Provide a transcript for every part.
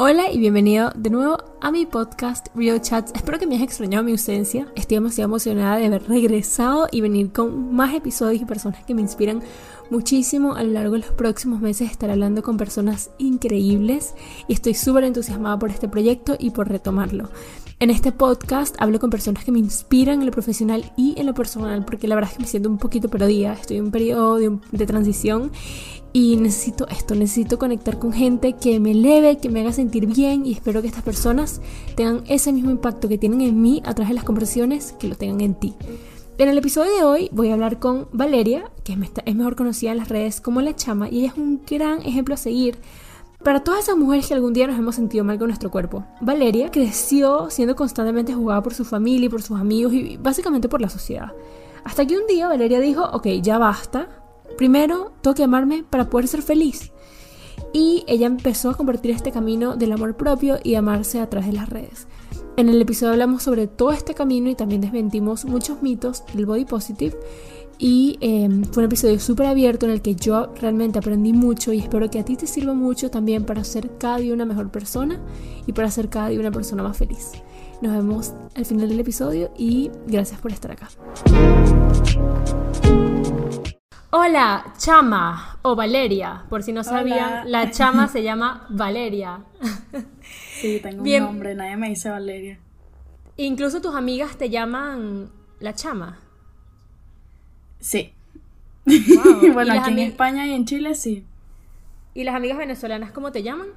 Hola y bienvenido de nuevo a mi podcast Real Chats. Espero que me hayas extrañado mi ausencia. Estoy demasiado emocionada de haber regresado y venir con más episodios y personas que me inspiran muchísimo. A lo largo de los próximos meses estaré hablando con personas increíbles y estoy súper entusiasmada por este proyecto y por retomarlo. En este podcast hablo con personas que me inspiran en lo profesional y en lo personal porque la verdad es que me siento un poquito perdida. Estoy en un periodo de, de transición y necesito esto, necesito conectar con gente que me eleve, que me haga sentir bien y espero que estas personas tengan ese mismo impacto que tienen en mí a través de las conversaciones, que lo tengan en ti. En el episodio de hoy voy a hablar con Valeria, que es mejor conocida en las redes como La Chama, y ella es un gran ejemplo a seguir para todas esas mujeres que algún día nos hemos sentido mal con nuestro cuerpo. Valeria creció siendo constantemente juzgada por su familia y por sus amigos y básicamente por la sociedad. Hasta que un día Valeria dijo, ok, ya basta, Primero, tengo que amarme para poder ser feliz. Y ella empezó a convertir este camino del amor propio y amarse a través de las redes. En el episodio hablamos sobre todo este camino y también desmentimos muchos mitos del body positive. Y em, fue un episodio súper abierto en el que yo realmente aprendí mucho y espero que a ti te sirva mucho también para ser cada día una mejor persona y para ser cada día una persona más feliz. Nos vemos al final del episodio y gracias por estar acá. Hola, Chama o Valeria, por si no sabían, la Chama se llama Valeria. Sí, tengo un nombre, nadie me dice Valeria. Incluso tus amigas te llaman la Chama. Sí. bueno, aquí en España y en Chile sí. ¿Y las amigas venezolanas cómo te llaman?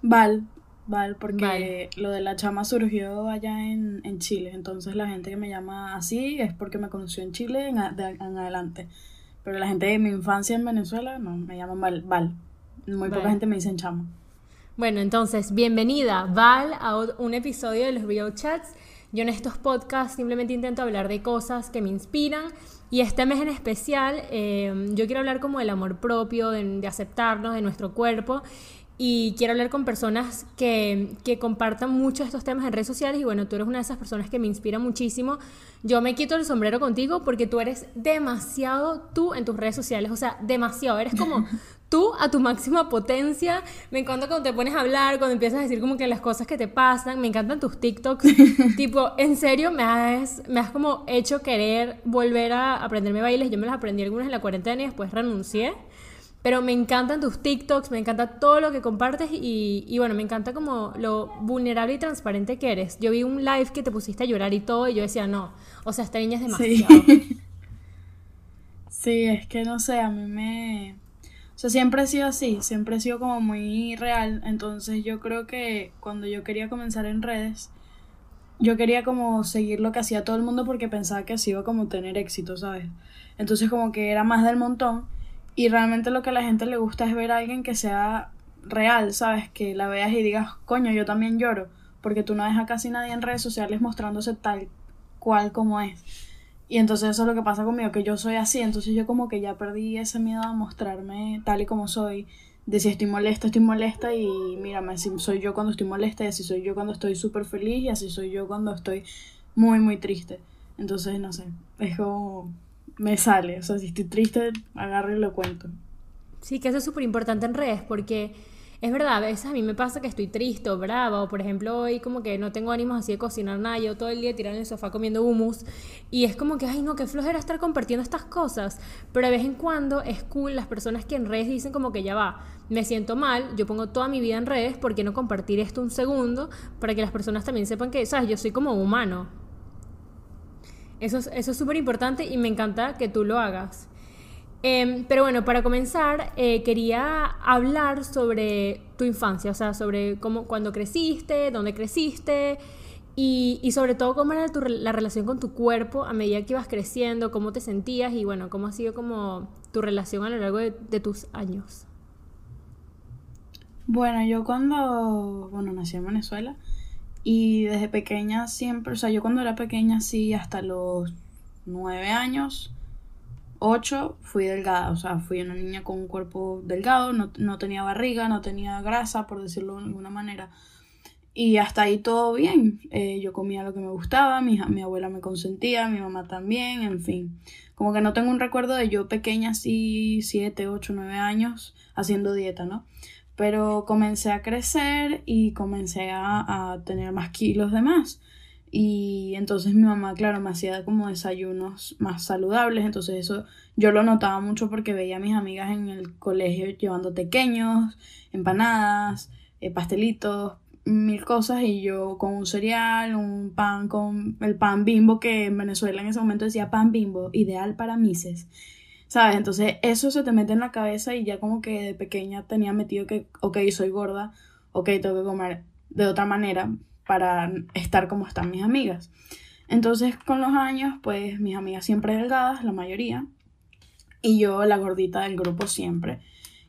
Val. Val, porque lo de la chama surgió allá en, Chile. Entonces la gente que me llama así es porque me conoció en Chile en, adelante. Pero la gente de mi infancia en Venezuela no, me llaman Val. Val. Muy poca gente me dice chama. Bueno, entonces, bienvenida, Val, a un episodio de los Real Chats. Yo en estos podcasts simplemente intento hablar de cosas que me inspiran y este mes en especial eh, yo quiero hablar como del amor propio, de, de aceptarnos, de nuestro cuerpo y quiero hablar con personas que, que, compartan mucho estos temas en redes sociales y bueno, tú eres una de esas personas que me inspira muchísimo. Yo me quito el sombrero contigo porque tú eres demasiado tú en tus redes sociales, o sea, demasiado, eres como tú a tu máxima potencia. Me encanta cuando te pones a hablar, cuando empiezas a decir como que las cosas que te pasan, me encantan tus TikToks. tipo, en serio, me has, me has como hecho querer volver a aprenderme bailes. Yo me los aprendí algunas en la cuarentena y después renuncié. Pero me encantan tus TikToks, me encanta todo lo que compartes y, y, bueno, me encanta como lo vulnerable y transparente que eres. Yo vi un live que te pusiste a llorar y todo y yo decía, no, o sea, esta niña es demasiado. Sí, sí es que no sé, a mí me... O sea, siempre he sido así, siempre he sido como muy real. Entonces yo creo que cuando yo quería comenzar en redes, yo quería como seguir lo que hacía todo el mundo porque pensaba que así iba como tener éxito, ¿sabes? Entonces como que era más del montón y realmente lo que a la gente le gusta es ver a alguien que sea real, ¿sabes? Que la veas y digas, coño, yo también lloro. Porque tú no ves a casi nadie en redes sociales mostrándose tal cual como es. Y entonces eso es lo que pasa conmigo, que yo soy así. Entonces yo como que ya perdí ese miedo a mostrarme tal y como soy. De si estoy molesta, estoy molesta y mírame, así soy yo cuando estoy molesta y así soy yo cuando estoy súper feliz y así soy yo cuando estoy muy, muy triste. Entonces, no sé, es como me sale. O sea, si estoy triste, agarro y lo cuento. Sí, que eso es súper importante en redes porque es verdad, a veces a mí me pasa que estoy triste o brava o por ejemplo hoy como que no tengo ánimos así de cocinar nada, yo todo el día tirado en el sofá comiendo hummus y es como que, ay no, qué flojera estar compartiendo estas cosas, pero de vez en cuando es cool las personas que en redes dicen como que ya va, me siento mal, yo pongo toda mi vida en redes, ¿por qué no compartir esto un segundo para que las personas también sepan que, sabes, yo soy como humano, eso es súper importante y me encanta que tú lo hagas. Em, pero bueno, para comenzar, eh, quería hablar sobre tu infancia, o sea, sobre cómo, cuando creciste, dónde creciste y, y sobre todo cómo era tu, la relación con tu cuerpo a medida que ibas creciendo, cómo te sentías y bueno, cómo ha sido como tu relación a lo largo de, de tus años. Bueno, yo cuando, bueno, nací en Venezuela, y desde pequeña siempre, o sea, yo cuando era pequeña sí, hasta los nueve años, ocho, fui delgada, o sea, fui una niña con un cuerpo delgado, no, no tenía barriga, no tenía grasa, por decirlo de alguna manera. Y hasta ahí todo bien. Eh, yo comía lo que me gustaba, mi, mi abuela me consentía, mi mamá también, en fin. Como que no tengo un recuerdo de yo pequeña, así, siete, ocho, nueve años, haciendo dieta, ¿no? Pero comencé a crecer y comencé a, a tener más kilos de más. Y entonces mi mamá, claro, me hacía como desayunos más saludables. Entonces eso yo lo notaba mucho porque veía a mis amigas en el colegio llevando pequeños, empanadas, eh, pastelitos, mil cosas. Y yo con un cereal, un pan con el pan bimbo que en Venezuela en ese momento decía pan bimbo, ideal para mises. ¿Sabes? Entonces eso se te mete en la cabeza y ya como que de pequeña tenía metido que, ok, soy gorda, ok, tengo que comer de otra manera para estar como están mis amigas. Entonces, con los años, pues mis amigas siempre delgadas, la mayoría, y yo la gordita del grupo siempre.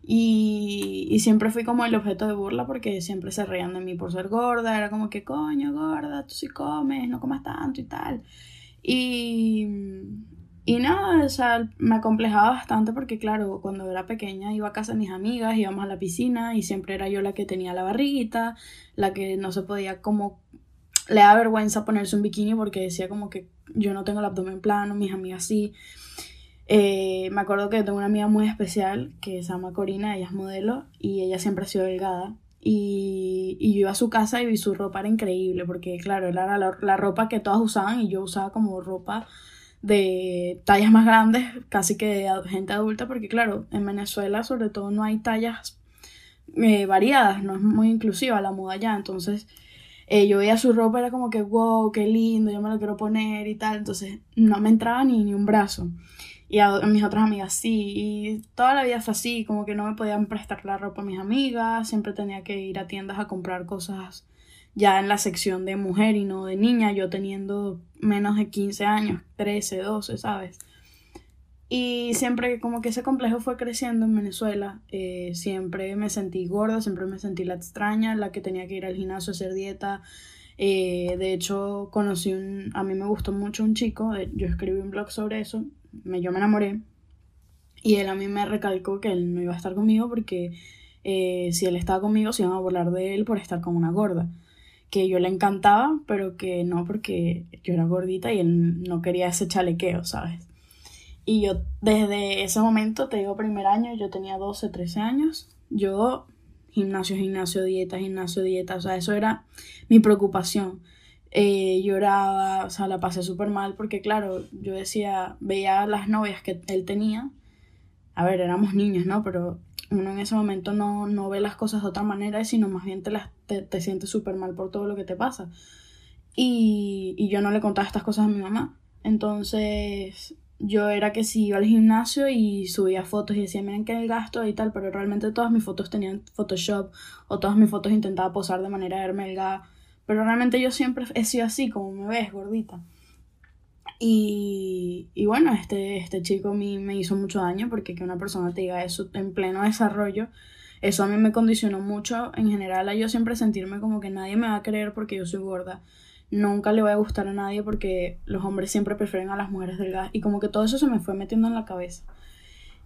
Y, y, siempre fui como el objeto de burla porque siempre se reían de mí por ser gorda. Era como que, coño, gorda, tú sí comes, no comas tanto y tal. Y, y nada, o sea, me acomplejaba bastante porque, claro, cuando era pequeña iba a casa de mis amigas, íbamos a la piscina y siempre era yo la que tenía la barriguita, la que no se podía como... Le da vergüenza ponerse un bikini porque decía como que yo no tengo el abdomen plano, mis amigas sí. Eh, me acuerdo que tengo una amiga muy especial que se llama Corina, ella es modelo y ella siempre ha sido delgada. Y, y yo iba a su casa y vi su ropa era increíble porque, claro, era la, la ropa que todas usaban y yo usaba como ropa de tallas más grandes, casi que de gente adulta, porque claro, en Venezuela sobre todo no hay tallas eh, variadas, no es muy inclusiva la moda ya, entonces eh, yo veía su ropa, era como que, wow, qué lindo, yo me lo quiero poner y tal, entonces no me entraba ni, ni un brazo. Y a, mis otras amigas sí, y toda la vida fue así, como que no me podían prestar la ropa a mis amigas, siempre tenía que ir a tiendas a comprar cosas ya en la sección de mujer y no de niña, yo teniendo menos de 15 años, 13, 12, ¿sabes? Y siempre como que ese complejo fue creciendo en Venezuela, eh, siempre me sentí gorda, siempre me sentí la extraña, la que tenía que ir al gimnasio a hacer dieta. Eh, de hecho, conocí un, a mí me gustó mucho un chico, yo escribí un blog sobre eso, me, yo me enamoré y él a mí me recalcó que él no iba a estar conmigo porque eh, si él estaba conmigo se iban a burlar de él por estar con una gorda que yo le encantaba, pero que no porque yo era gordita y él no quería ese chalequeo, ¿sabes? Y yo desde ese momento, te digo primer año, yo tenía 12, 13 años, yo gimnasio, gimnasio, dieta, gimnasio, dieta, o sea, eso era mi preocupación. Eh, lloraba, o sea, la pasé súper mal porque, claro, yo decía, veía las novias que él tenía, a ver, éramos niños, ¿no? Pero uno en ese momento no, no ve las cosas de otra manera, sino más bien te, las, te, te sientes súper mal por todo lo que te pasa. Y, y yo no le contaba estas cosas a mi mamá. Entonces yo era que si iba al gimnasio y subía fotos y decía, miren que el gasto y tal, pero realmente todas mis fotos tenían Photoshop o todas mis fotos intentaba posar de manera hermelga. Pero realmente yo siempre he sido así, como me ves, gordita. Y, y bueno, este, este chico a mí me hizo mucho daño porque que una persona te diga eso en pleno desarrollo, eso a mí me condicionó mucho en general a yo siempre sentirme como que nadie me va a creer porque yo soy gorda. Nunca le voy a gustar a nadie porque los hombres siempre prefieren a las mujeres delgadas y como que todo eso se me fue metiendo en la cabeza.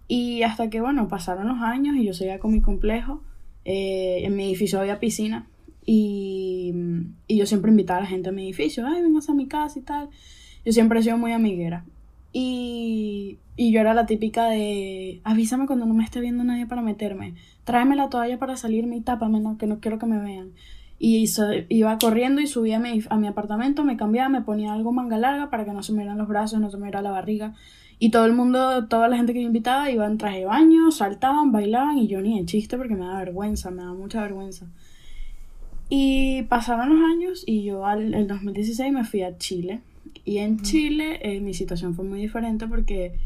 Y hasta que, bueno, pasaron los años y yo seguía con mi complejo. Eh, en mi edificio había piscina y, y yo siempre invitaba a la gente a mi edificio, ay, vengas a mi casa y tal. Yo siempre he sido muy amiguera. Y, y yo era la típica de, avísame cuando no me esté viendo nadie para meterme. Tráeme la toalla para salirme y tápame, no, que no quiero que me vean. Y iba corriendo y subía a mi, a mi apartamento, me cambiaba, me ponía algo manga larga para que no se me vieran los brazos, no se me viera la barriga. Y todo el mundo, toda la gente que me invitaba iba en traje de baño, saltaban, bailaban y yo ni de chiste porque me da vergüenza, me da mucha vergüenza. Y pasaron los años y yo al el 2016 me fui a Chile y en Chile eh, mi situación fue muy diferente porque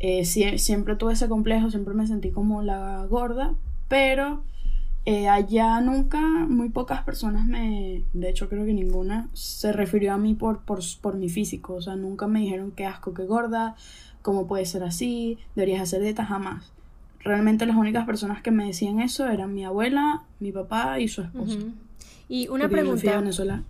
eh, siempre tuve ese complejo, siempre me sentí como la gorda, pero eh, allá nunca, muy pocas personas me, de hecho creo que ninguna, se refirió a mí por, por, por mi físico, o sea, nunca me dijeron qué asco, qué gorda, cómo puede ser así, deberías hacer dieta, jamás. Realmente las únicas personas que me decían eso eran mi abuela, mi papá y su esposo. Y una pregunta. Venezuela.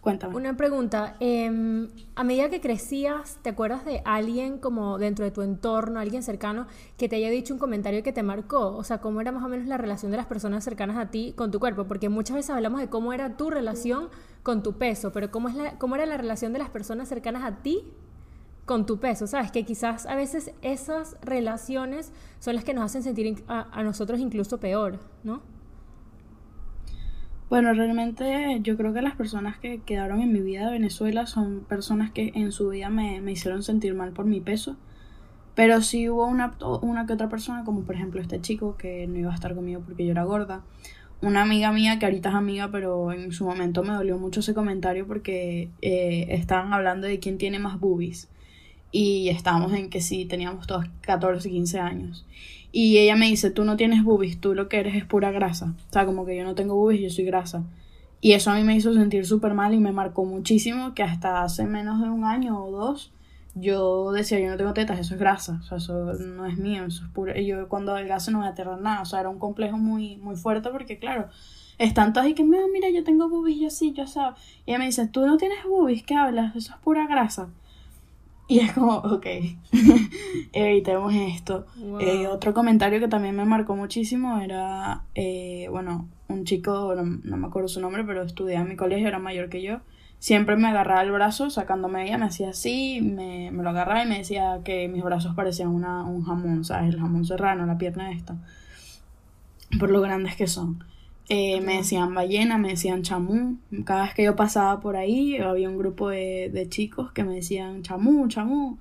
Cuéntame. Una pregunta. Em, a medida que crecías, ¿te acuerdas de alguien como dentro de tu entorno, alguien cercano, que te haya dicho un comentario que te marcó? O sea, ¿cómo era más o menos la relación de las personas cercanas a ti con tu cuerpo? Porque muchas veces hablamos de cómo era tu relación con tu peso, pero ¿cómo, es cómo era la relación de las personas cercanas a ti con tu peso, ¿sabes? Que quizás a veces esas relaciones son las que nos hacen sentir a, nosotros incluso peor, ¿no? Bueno, realmente yo creo que las personas que quedaron en mi vida de Venezuela son personas que en su vida me, me hicieron sentir mal por mi peso. Pero sí hubo una, una que otra persona, como por ejemplo este chico que no iba a estar conmigo porque yo era gorda. Una amiga mía que ahorita es amiga, pero en su momento me dolió mucho ese comentario porque eh, estaban hablando de quién tiene más boobies y estábamos en que sí, teníamos todos 14, 15 años. Y ella me dice, tú no tienes boobies, tú lo que eres es pura grasa. O sea, como que yo no tengo boobies, yo soy grasa. Y eso a mí me hizo sentir súper mal y me marcó muchísimo que hasta hace menos de un año o dos yo decía, yo no tengo tetas, eso es grasa, o sea, eso no es mío, eso es puro. Y yo cuando adelgazo no voy a aterrar nada, o sea, era un complejo muy, muy fuerte porque, claro, es tanto así que, mira, yo tengo boobies, yo sí, yo sé. Y ella me dice, tú no tienes boobies, ¿qué hablas? Eso es pura grasa. Y es como, ok, evitemos esto. Eh, otro comentario que también me marcó muchísimo era, eh, bueno, un chico, no, me acuerdo su nombre, pero estudiaba en mi colegio, era mayor que yo. Siempre me agarraba el brazo sacándome ella, me hacía así, me, me lo agarraba y me decía que mis brazos parecían una, un jamón, ¿sabes? El jamón serrano, la pierna esta. Por lo grandes que son. Eh, me decían ballena, me decían chamú. Cada vez que yo pasaba por ahí había un grupo de, de chicos que me decían chamú, chamú.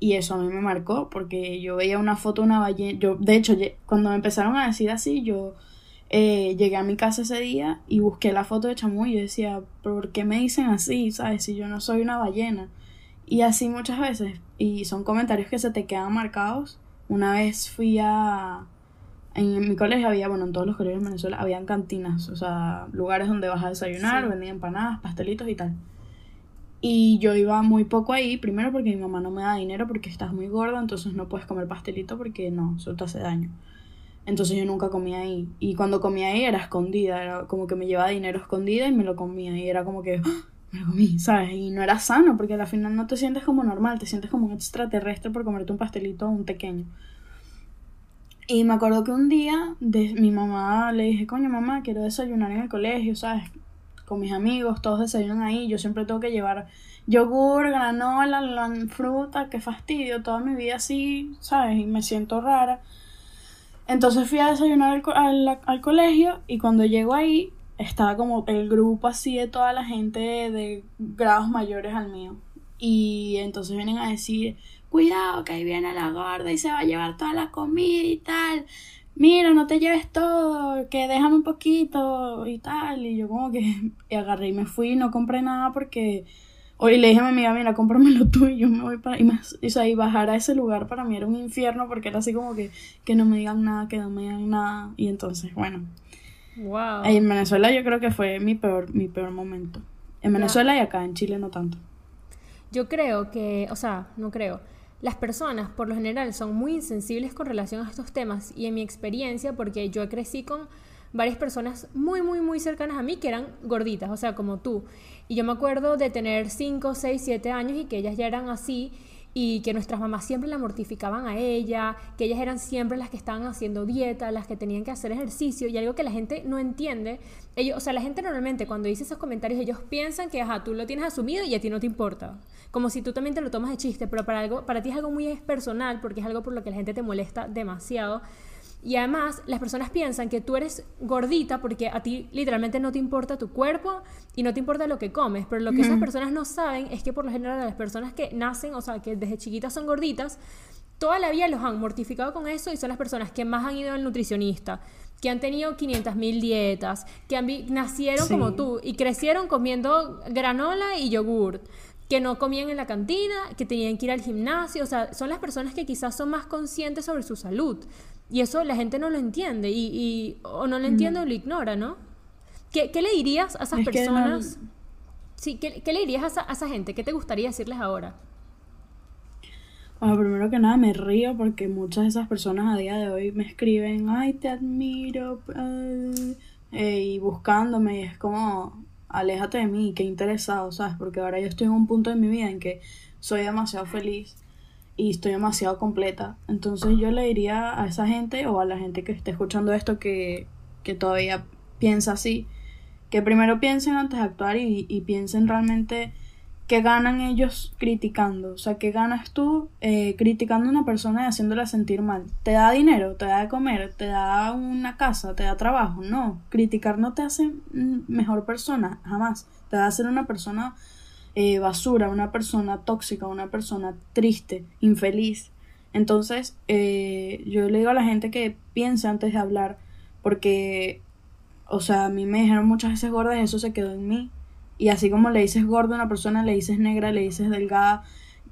Y eso a mí me marcó porque yo veía una foto de una ballena. Yo, de hecho, cuando me empezaron a decir así, yo eh, llegué a mi casa ese día y busqué la foto de chamú y yo decía, ¿por qué me dicen así? ¿Sabes? Si yo no soy una ballena. Y así muchas veces. Y son comentarios que se te quedan marcados. Una vez fui a en mi colegio había, bueno, en todos los colegios de Venezuela habían cantinas, o sea, lugares donde vas a desayunar, vendían empanadas, pastelitos y tal. Y yo iba muy poco ahí, primero porque mi mamá no me da dinero porque estás muy gorda, entonces no puedes comer pastelito porque no, eso te hace daño. Entonces yo nunca comía ahí. Y cuando comía ahí era escondida, era como que me llevaba dinero escondida y me lo comía. Y era como que, ¡Ah! me lo comí, ¿sabes? Y no era sano porque al final no te sientes como normal, te sientes como un extraterrestre por comerte un pastelito un pequeño. Y me acuerdo que un día mi mamá le dije, coño mamá, quiero desayunar en el colegio, ¿sabes? Con mis amigos, todos desayunan ahí, yo siempre tengo que llevar yogur, granola, la fruta, qué fastidio, toda mi vida así, ¿sabes? Y me siento rara. Entonces fui a desayunar al, al, colegio y cuando llego ahí estaba como el grupo así de toda la gente de grados mayores al mío. Y entonces vienen a decir, cuidado que ahí viene la gorda y se va a llevar toda la comida y tal. Mira, no te lleves todo, que déjame un poquito y tal. Y yo como que agarré y me fui y no compré nada porque... Hoy le dije a mi amiga, mira, cómpramelo tú y yo me voy para... Y, me, o sea, y bajar a ese lugar para mí era un infierno porque era así como que, que no me digan nada, que no me digan nada. Y entonces, bueno. Wow. En Venezuela yo creo que fue mi peor, mi peor momento. En Venezuela y acá, en Chile no tanto. Yo creo que, o sea, no creo las personas, por lo general, son muy insensibles con relación a estos temas y en mi experiencia, porque yo crecí con varias personas muy, muy, muy cercanas a mí que eran gorditas, o sea, como tú. Y yo me acuerdo de tener 5, 6, 7 años y que ellas ya eran así y que nuestras mamás siempre la mortificaban a ella, que ellas eran siempre las que estaban haciendo dieta, las que tenían que hacer ejercicio y algo que la gente no entiende. Ellos, o sea, la gente normalmente cuando dice esos comentarios ellos piensan que, ajá, tú lo tienes asumido y a ti no te importa. Como si tú también te lo tomas de chiste, pero para, algo, para ti es algo muy personal porque es algo por lo que la gente te molesta demasiado. Y además, las personas piensan que tú eres gordita porque a ti literalmente no te importa tu cuerpo y no te importa lo que comes. Pero lo que esas personas no saben es que por lo general las personas que nacen, o sea, que desde chiquitas son gorditas, toda la vida los han mortificado con eso y son las personas que más han ido al nutricionista, que han tenido 500.000 dietas, que han nacieron como tú y crecieron comiendo granola y yogur que no comían en la cantina, que tenían que ir al gimnasio, o sea, son las personas que quizás son más conscientes sobre su salud. Y eso la gente no lo entiende, y, o no lo entiende o lo ignora, ¿no? ¿Qué, le dirías a esas personas? Sí, ¿qué, le dirías a esa, gente? ¿Qué te gustaría decirles ahora? Bueno, primero que nada me río porque muchas de esas personas a día de hoy me escriben, ay, te admiro, eh, y buscándome, y es como, aléjate de mí, qué interesado, ¿sabes? Porque ahora yo estoy en un punto de mi vida en que soy demasiado feliz y estoy demasiado completa. Entonces yo le diría a esa gente o a la gente que esté escuchando esto que, que todavía piensa así, que primero piensen antes de actuar y, piensen realmente ¿qué ganan ellos criticando? O sea, ¿qué ganas tú eh, criticando a una persona y haciéndola sentir mal? ¿Te da dinero? ¿Te da de comer? ¿Te da una casa? ¿Te da trabajo? No, criticar no te hace mejor persona, jamás. Te va a hacer una persona eh, basura, una persona tóxica, una persona triste, infeliz. Entonces, eh, yo le digo a la gente que piense antes de hablar, porque, o sea, a mí me dijeron muchas veces gorda y eso se quedó en mí. Y así como le dices gorda a una persona, le dices negra, le dices delgada,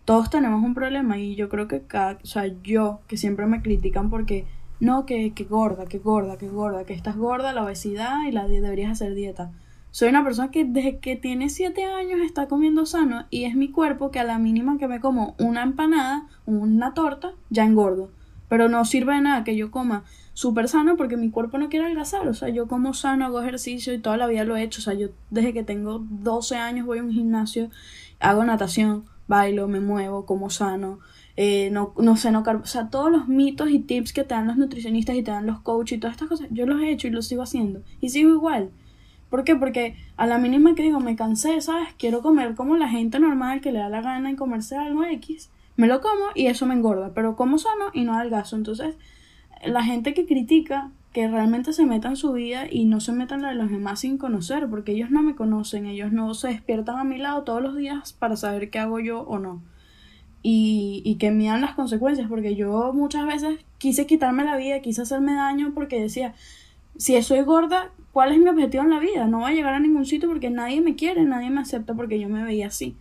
todos tenemos un problema y yo creo que cada, o sea, yo, que siempre me critican porque, no, que, que gorda, que gorda, que gorda, que estás gorda, la obesidad y la deberías hacer dieta. Soy una persona que desde que tiene 7 años está comiendo sano y es mi cuerpo que a la mínima que me como una empanada, una torta, ya engordo. Pero no sirve de nada que yo coma súper sano porque mi cuerpo no quiere adelgazar. O sea, yo como sano, hago ejercicio y toda la vida lo he hecho. O sea, yo desde que tengo 12 años voy a un gimnasio, hago natación, bailo, me muevo, como sano. Eh, no, no sé, no O sea, todos los mitos y tips que te dan los nutricionistas y te dan los coaches y todas estas cosas, yo los he hecho y los sigo haciendo. Y sigo igual. ¿Por qué? Porque a la mínima que digo, me cansé, ¿sabes? Quiero comer como la gente normal que le da la gana en comerse algo X. Me lo como y eso me engorda, pero como sano y no adelgazo. Entonces, la gente que critica, que realmente se meta en su vida y no se metan la de los demás sin conocer, porque ellos no me conocen, ellos no se despiertan a mi lado todos los días para saber qué hago yo o no. Y, y que dan las consecuencias, porque yo muchas veces quise quitarme la vida, quise hacerme daño porque decía, si soy gorda, ¿cuál es mi objetivo en la vida? No voy a llegar a ningún sitio porque nadie me quiere, nadie me acepta porque yo me veía así.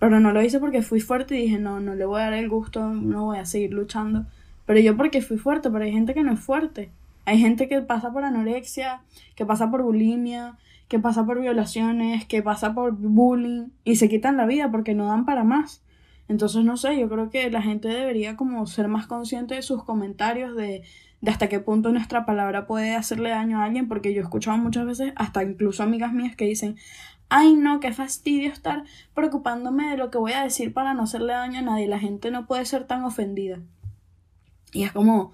Pero no lo hice porque fui fuerte y dije, no, no le voy a dar el gusto, no voy a seguir luchando. Pero yo porque fui fuerte, pero hay gente que no es fuerte. Hay gente que pasa por anorexia, que pasa por bulimia, que pasa por violaciones, que pasa por bullying y se quitan la vida porque no dan para más. Entonces, no sé, yo creo que la gente debería como ser más consciente de sus comentarios, de, hasta qué punto nuestra palabra puede hacerle daño a alguien, porque yo he escuchado muchas veces, hasta incluso amigas mías que dicen, ay no, qué fastidio estar preocupándome de lo que voy a decir para no hacerle daño a nadie, la gente no puede ser tan ofendida. Y es como,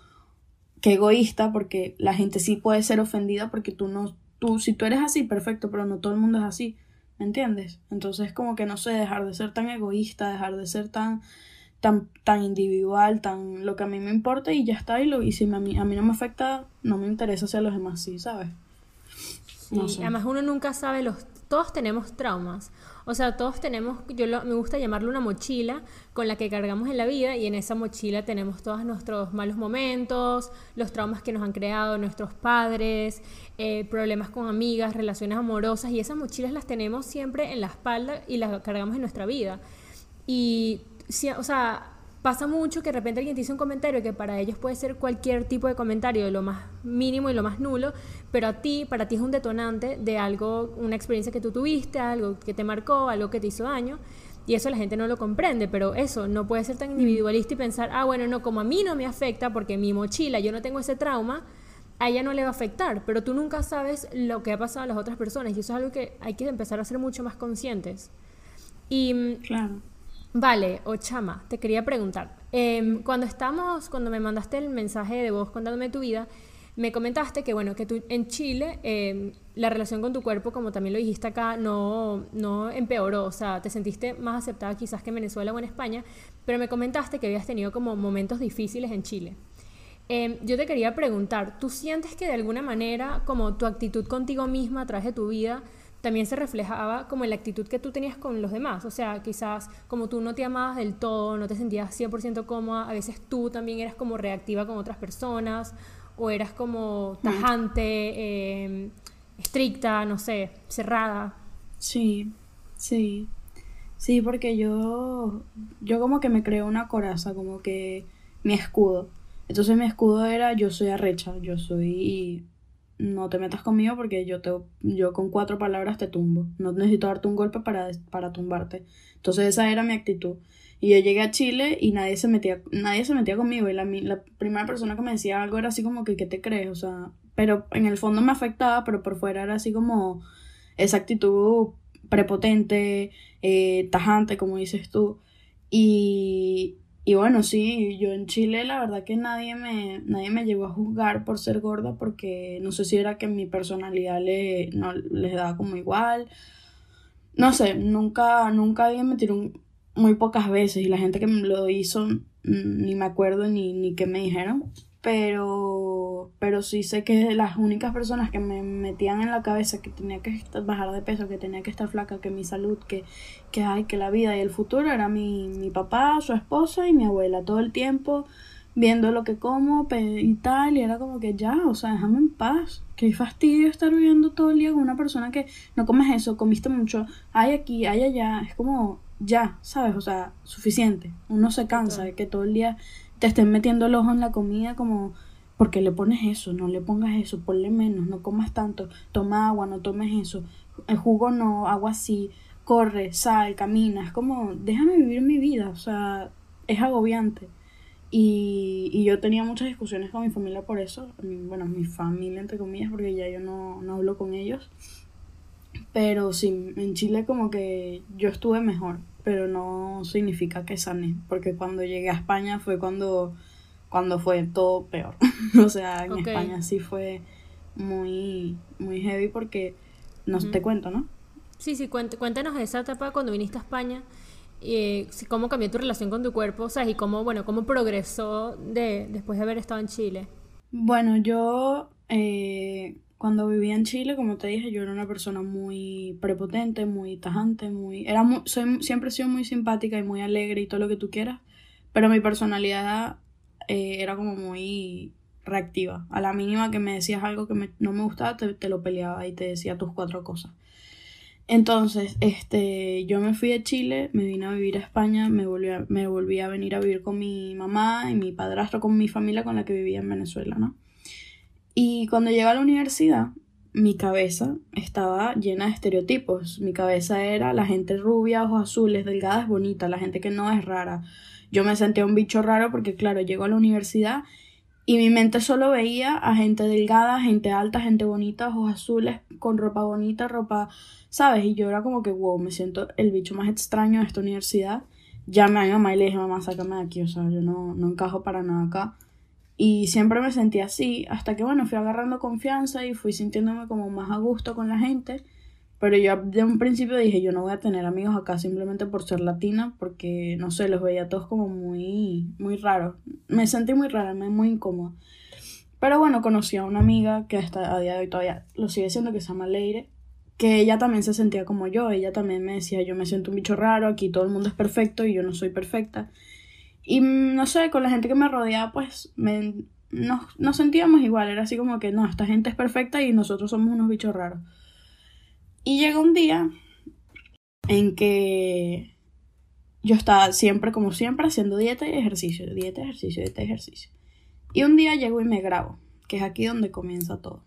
qué egoísta, porque la gente sí puede ser ofendida porque tú no, tú, si tú eres así, perfecto, pero no todo el mundo es así, ¿me entiendes? Entonces como que no sé, dejar de ser tan egoísta, dejar de ser tan tan, tan individual, tan lo que a mí me importa y ya está, y, lo, y si a, mí, a mí no me afecta, no me interesa si a los demás sí, ¿sabes? No Además uno nunca sabe los... Todos tenemos traumas. O sea, todos tenemos, yo me gusta llamarlo una mochila con la que cargamos en la vida y en esa mochila tenemos todos nuestros malos momentos, los traumas que nos han creado nuestros padres, eh, problemas con amigas, relaciones amorosas y esas mochilas las tenemos siempre en la espalda y las cargamos en nuestra vida. Y o sea, pasa mucho que de repente alguien te dice un comentario que para ellos puede ser cualquier tipo de comentario, lo más mínimo y lo más nulo, pero a ti, para ti es un detonante de algo, una experiencia que tú tuviste, algo que te marcó, algo que te hizo daño. Y eso la gente no lo comprende, pero eso no puede ser tan mm. individualista y pensar, ah, bueno, no, como a mí no me afecta porque mi mochila, yo no tengo ese trauma, a ella no le va a afectar, pero tú nunca sabes lo que ha pasado a las otras personas y eso es algo que hay que empezar a ser mucho más conscientes. Y mm, claro. Vale, Ochama, te quería preguntar. Em, cuando estamos, cuando me mandaste el mensaje de voz contándome tu vida, me comentaste que bueno, que tú en Chile em, la relación con tu cuerpo, como también lo dijiste acá, no, no empeoró, o sea, te sentiste más aceptada quizás que en Venezuela o en España, pero me comentaste que habías tenido como momentos difíciles en Chile. Em, yo te quería preguntar, ¿tú sientes que de alguna manera como tu actitud contigo misma a través de tu vida también se reflejaba como en la actitud que tú tenías con los demás. O sea, quizás como tú no te amabas del todo, no te sentías 100% cómoda, a veces tú también eras como reactiva con otras personas o eras como tajante, em, estricta, no sé, cerrada. Sí, sí. Sí, porque yo, yo como que me creo una coraza, como que mi escudo. Entonces mi escudo era yo soy arrecha, yo soy no te metas conmigo porque yo, te, yo con cuatro palabras te tumbo. No necesito darte un golpe para, para tumbarte. Entonces esa era mi actitud. Y yo llegué a Chile y nadie se metía, nadie se metía conmigo. Y la, la primera persona que me decía algo era así como que, ¿qué te crees? O sea, pero en el fondo me afectaba, pero por fuera era así como esa actitud prepotente, eh, tajante, como dices tú. Y, y bueno, sí, yo en Chile la verdad que nadie me, nadie me llegó a juzgar por ser gorda porque no sé si era que mi personalidad le, no, les daba como igual. no sé, nunca, nunca alguien me tiró muy pocas veces y la gente que lo hizo mm, ni me acuerdo ni, ni qué me dijeron, pero, pero sí sé que las únicas personas que me metían en la cabeza que tenía que bajar de peso, que tenía que estar flaca, que mi salud, que, que, ay, que la vida y el futuro era mi, mi papá, su esposa y mi abuela todo el tiempo viendo lo que como y tal, y era como que ya, o sea, déjame en paz. Qué fastidio estar viviendo todo el día con una persona que no comes eso, comiste mucho, hay aquí, hay allá, es como ya, ¿sabes? O sea, suficiente. Uno se cansa de que todo el día te estén metiendo el ojo en la comida como porque le pones eso, no le pongas eso, ponle menos, no comas tanto, toma agua, no tomes eso, el jugo no, agua sí, corre, sal, camina, es como, déjame vivir mi vida, o sea, es agobiante. Y, y, yo tenía muchas discusiones con mi familia por eso. Bueno, mi familia, entre comillas, porque ya yo no, no hablo con ellos. Pero sí, en Chile como que yo estuve mejor, pero no significa que sané, porque cuando llegué a España fue cuando, cuando fue todo peor. o sea, en España sí fue muy, muy heavy porque, no te cuento, ¿no? Sí, sí, cuéntanos esa etapa cuando viniste a España y cómo cambió tu relación con tu cuerpo, o sea, y cómo, bueno, cómo progresó de, después de haber estado en Chile. Bueno, yo eh, cuando vivía en Chile, como te dije, yo era una persona muy prepotente, muy tajante, muy... Era soy, siempre he sido muy simpática y muy alegre y todo lo que tú quieras, pero mi personalidad eh, era como muy reactiva. A la mínima que me decías algo que no me gustaba, te, lo peleaba y te decía tus cuatro cosas. Entonces, este, yo me fui de Chile, me vine a vivir a España, me volví a, me volví a venir a vivir con mi mamá y mi padrastro, con mi familia con la que vivía en Venezuela, ¿no? Y cuando llegué a la universidad, mi cabeza estaba llena de estereotipos. Mi cabeza era la gente rubia, ojos azules, delgada es bonita, la gente que no es rara. Yo me sentía un bicho raro porque, claro, llego a la universidad y mi mente solo veía a gente delgada, gente alta, gente bonita, ojos azules, con ropa bonita, ropa, ¿sabes? Y yo era como que, wow, me siento el bicho más extraño de esta universidad. Llamé a mi mamá y le dije, mamá, sácame de aquí, o sea, yo no, no encajo para nada acá. Y siempre me sentí así, hasta que, bueno, fui agarrando confianza y fui sintiéndome como más a gusto con la gente. Pero yo de un principio dije, yo no voy a tener amigos acá simplemente por ser latina, porque, no sé, los veía todos como muy, muy raros. Me sentí muy rara, me muy incómoda. Pero bueno, conocí a una amiga que hasta a día de hoy todavía lo sigue siendo, que se llama Leire, que ella también se sentía como yo. Ella también me decía, yo me siento un bicho raro, aquí todo el mundo es perfecto y yo no soy perfecta. Y no sé, con la gente que me rodeaba, pues me, nos, nos sentíamos igual. Era así como que, no, esta gente es perfecta y nosotros somos unos bichos raros. Y llegó un día en que yo estaba siempre, como siempre, haciendo dieta y ejercicio, dieta, ejercicio, dieta, ejercicio. Y un día llego y me grabo, que es aquí donde comienza todo.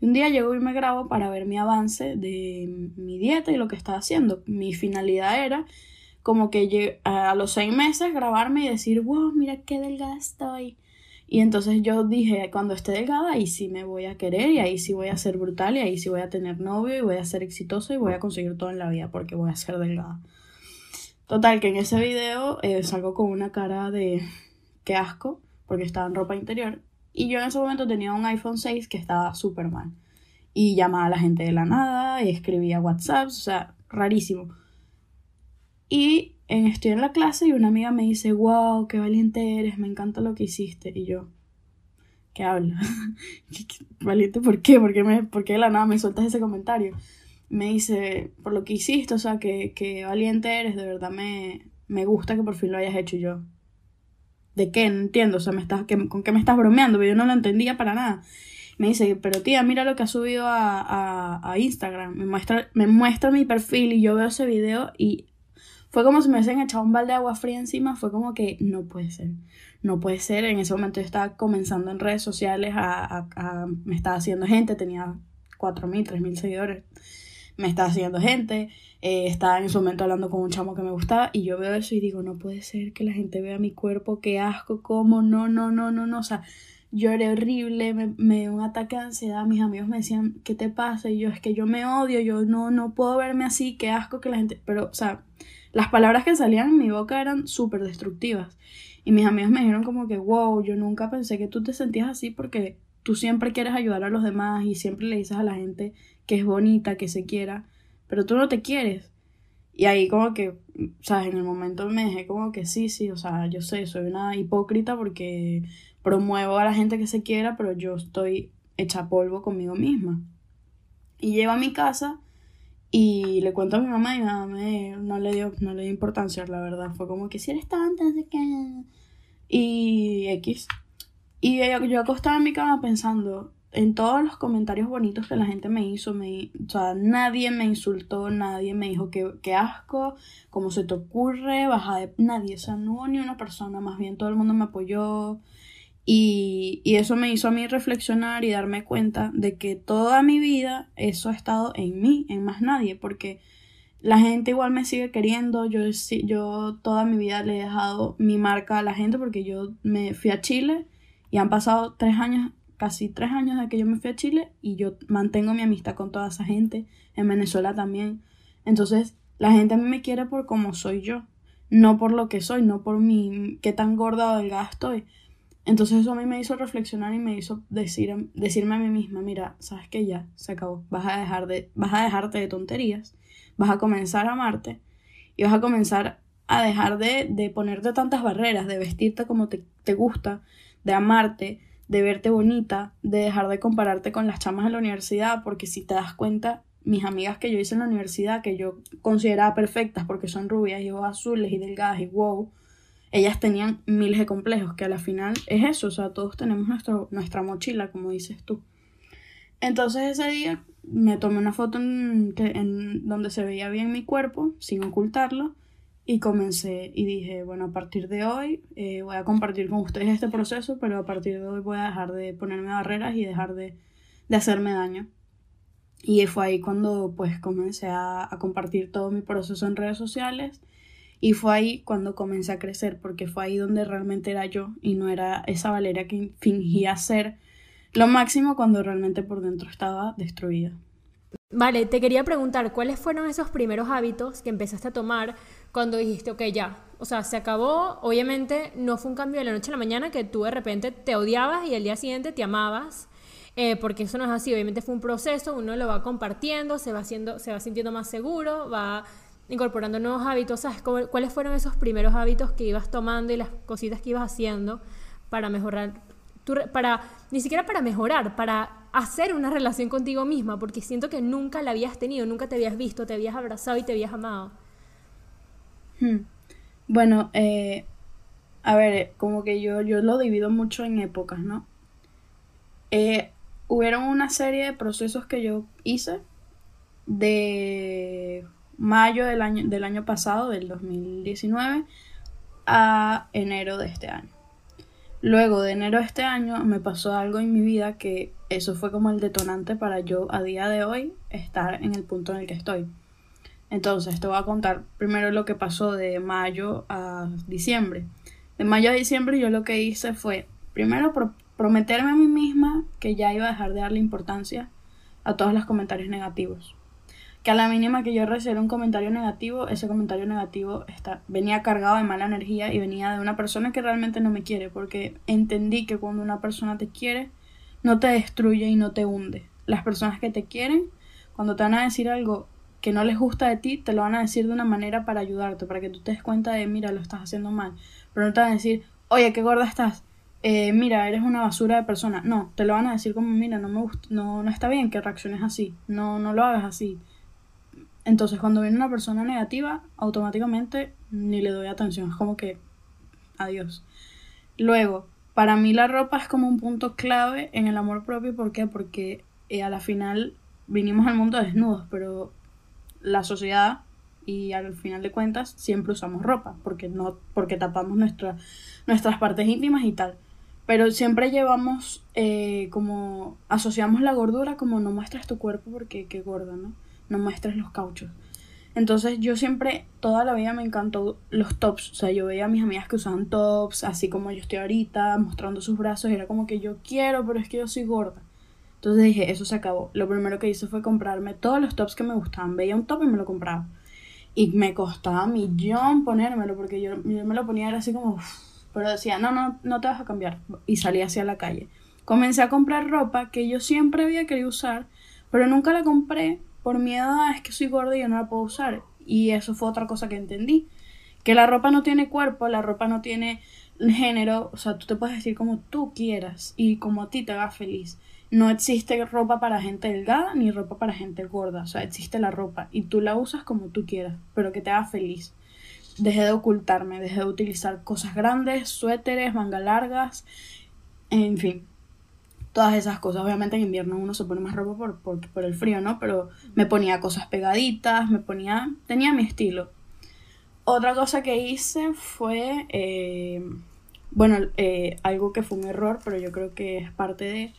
Y un día llego y me grabo para ver mi avance de mi dieta y lo que estaba haciendo. Mi finalidad era como que a los seis meses grabarme y decir, wow, mira qué delgada estoy. Y entonces yo dije, cuando esté delgada, ahí sí me voy a querer y ahí sí voy a ser brutal y ahí sí voy a tener novio y voy a ser exitoso y voy a conseguir todo en la vida porque voy a ser delgada. Total, que en ese video eh, salgo con una cara de qué asco porque estaba en ropa interior y yo en ese momento tenía un iPhone 6 que estaba súper mal. Y llamaba a la gente de la nada y escribía WhatsApp, o sea, rarísimo. Y estoy en la clase y una amiga me dice, wow, qué valiente eres, me encanta lo que hiciste. Y yo, ¿qué habla? ¿Valiente por qué? ¿Por qué, me, ¿Por qué de la nada me sueltas ese comentario? Me dice, por lo que hiciste, o sea, que, que valiente eres, de verdad me, me gusta que por fin lo hayas hecho yo. ¿De qué? No entiendo, o sea, me estás, ¿con qué me estás bromeando? Pero yo no lo entendía para nada. Me dice, pero tía, mira lo que ha subido a, a, a Instagram. Me muestra, me muestra mi perfil y yo veo ese video y fue como si me hubiesen echado un balde de agua fría encima, fue como que no puede ser, no puede ser. En ese momento yo estaba comenzando en redes sociales, a, me estaba haciendo gente, tenía 4.000, 3.000 seguidores, me estaba haciendo gente, eh, estaba en ese momento hablando con un chamo que me gustaba y yo veo eso y digo, no puede ser que la gente vea mi cuerpo, qué asco, cómo, no, no, no, no, no, o sea, lloré horrible, me, me, dio un ataque de ansiedad, mis amigos me decían, ¿qué te pasa? Y yo, es que yo me odio, yo no, no puedo verme así, qué asco que la gente, pero, o sea, las palabras que salían en mi boca eran súper destructivas. Y mis amigos me dijeron como que, wow, yo nunca pensé que tú te sentías así porque tú siempre quieres ayudar a los demás y siempre le dices a la gente que es bonita, que se quiera. pero tú no te quieres. Y ahí como que, ¿sabes? En el momento me dejé como que sí, sí, o sea, yo sé, soy una hipócrita porque promuevo a la gente que se quiera, pero yo estoy hecha polvo conmigo misma. Y llego a mi casa y le cuento a mi mamá y mi mamá no, le dio, no le dio importancia, la verdad. Fue como que si eres tanta, no sé qué. Y X. Y yo, yo acostaba en mi cama pensando, en todos los comentarios bonitos que la gente me hizo, me, o sea, nadie me insultó, nadie me dijo que, que asco, cómo se te ocurre, baja de nadie, o sea, no hubo ni una persona, más bien todo el mundo me apoyó y, y eso me hizo a mí reflexionar y darme cuenta de que toda mi vida eso ha estado en mí, en más nadie, porque la gente igual me sigue queriendo, yo, yo toda mi vida le he dejado mi marca a la gente porque yo me fui a Chile y han pasado tres años casi tres años de que yo me fui a Chile y yo mantengo mi amistad con toda esa gente, en Venezuela también. Entonces, la gente a mí me quiere por cómo soy yo, no por lo que soy, no por mi qué tan gorda o delgada estoy. Entonces eso a mí me hizo reflexionar y me hizo decir, decirme a mí misma, mira, sabes que ya, se acabó, vas a, dejar de, vas a dejarte de tonterías, vas a comenzar a amarte y vas a comenzar a dejar de, de ponerte tantas barreras, de vestirte como te, te gusta, de amarte, de verte bonita, de dejar de compararte con las chamas de la universidad, porque si te das cuenta, mis amigas que yo hice en la universidad, que yo consideraba perfectas porque son rubias y ojos azules y delgadas y wow, ellas tenían miles de complejos, que a la final es eso, o sea, todos tenemos nuestro, nuestra mochila, como dices tú. Entonces ese día me tomé una foto en, donde se veía bien mi cuerpo, sin ocultarlo, y comencé y dije, bueno, a partir de hoy eh, voy a compartir con ustedes este proceso, pero a partir de hoy voy a dejar de ponerme barreras y dejar de, de hacerme daño. Y fue ahí cuando pues comencé a, compartir todo mi proceso en redes sociales y fue ahí cuando comencé a crecer porque fue ahí donde realmente era yo y no era esa Valeria que fingía ser lo máximo cuando realmente por dentro estaba destruida. Vale, te quería preguntar, ¿cuáles fueron esos primeros hábitos que empezaste a tomar cuando dijiste, ok, ya, o sea, se acabó? Obviamente no fue un cambio de la noche a la mañana que tú de repente te odiabas y el día siguiente te amabas, eh, porque eso no es así, obviamente fue un proceso, uno lo va compartiendo, se va, haciendo, se va sintiendo más seguro, va incorporando nuevos hábitos, ¿sabes? ¿Cuáles fueron esos primeros hábitos que ibas tomando y las cositas que ibas haciendo para mejorar para, ni siquiera para mejorar, para hacer una relación contigo misma, porque siento que nunca la habías tenido, nunca te habías visto, te habías abrazado y te habías amado. Hmm. Bueno, eh, a ver, como que yo, yo lo divido mucho en épocas, ¿no? Eh, hubieron una serie de procesos que yo hice de mayo del año, del año pasado, del 2019, a enero de este año. Luego de enero de este año me pasó algo en mi vida que eso fue como el detonante para yo a día de hoy estar en el punto en el que estoy. Entonces te voy a contar primero lo que pasó de mayo a diciembre. De mayo a diciembre yo lo que hice fue primero prometerme a mí misma que ya iba a dejar de darle importancia a todos los comentarios negativos que a la mínima que yo recibiera un comentario negativo, ese comentario negativo está, venía cargado de mala energía y venía de una persona que realmente no me quiere, porque entendí que cuando una persona te quiere, no te destruye y no te hunde. Las personas que te quieren, cuando te van a decir algo que no les gusta de ti, te lo van a decir de una manera para ayudarte, para que tú te des cuenta de, mira, lo estás haciendo mal. Pero no te van a decir, oye, qué gorda estás. Eh, mira, eres una basura de persona. No, te lo van a decir como, mira, no me gusta, no, no está bien que reacciones así. No, no lo hagas así entonces, cuando viene una persona negativa, automáticamente ni le doy atención. Es como que, adiós. Luego, para mí la ropa es como un punto clave en el amor propio. ¿Por qué? Porque eh, a la final vinimos al mundo desnudos, pero la sociedad y al final de cuentas siempre usamos ropa porque no porque tapamos nuestra, nuestras partes íntimas y tal pero siempre llevamos eh, como asociamos la gordura como no muestras tu cuerpo porque qué gorda no no muestres los cauchos. Entonces yo siempre, toda la vida me encantó los tops. O sea, yo veía a mis amigas que usaban tops, así como yo estoy ahorita, mostrando sus brazos. Y era como que yo quiero, pero es que yo soy gorda. Entonces dije, eso se acabó. Lo primero que hice fue comprarme todos los tops que me gustaban. Veía un top y me lo compraba. Y me costaba millón ponérmelo, porque yo, me lo ponía era así como... pero decía, no, no, no te vas a cambiar. Y salí hacia la calle. Comencé a comprar ropa que yo siempre había querido usar, pero nunca la compré por miedo es que soy gorda y yo no la puedo usar. Y eso fue otra cosa que entendí. Que la ropa no tiene cuerpo, la ropa no tiene género, o sea, tú te puedes decir como tú quieras y como a ti te haga feliz. No existe ropa para gente delgada ni ropa para gente gorda, o sea, existe la ropa y tú la usas como tú quieras, pero que te haga feliz. Dejé de ocultarme, dejé de utilizar cosas grandes, suéteres, manga largas, en fin, todas esas cosas. Obviamente en invierno uno se pone más ropa por, por, el frío, ¿no? Pero me ponía cosas pegaditas, me ponía, tenía mi estilo. Otra cosa que hice fue, eh, bueno, eh, algo que fue un error, pero yo creo que es parte de,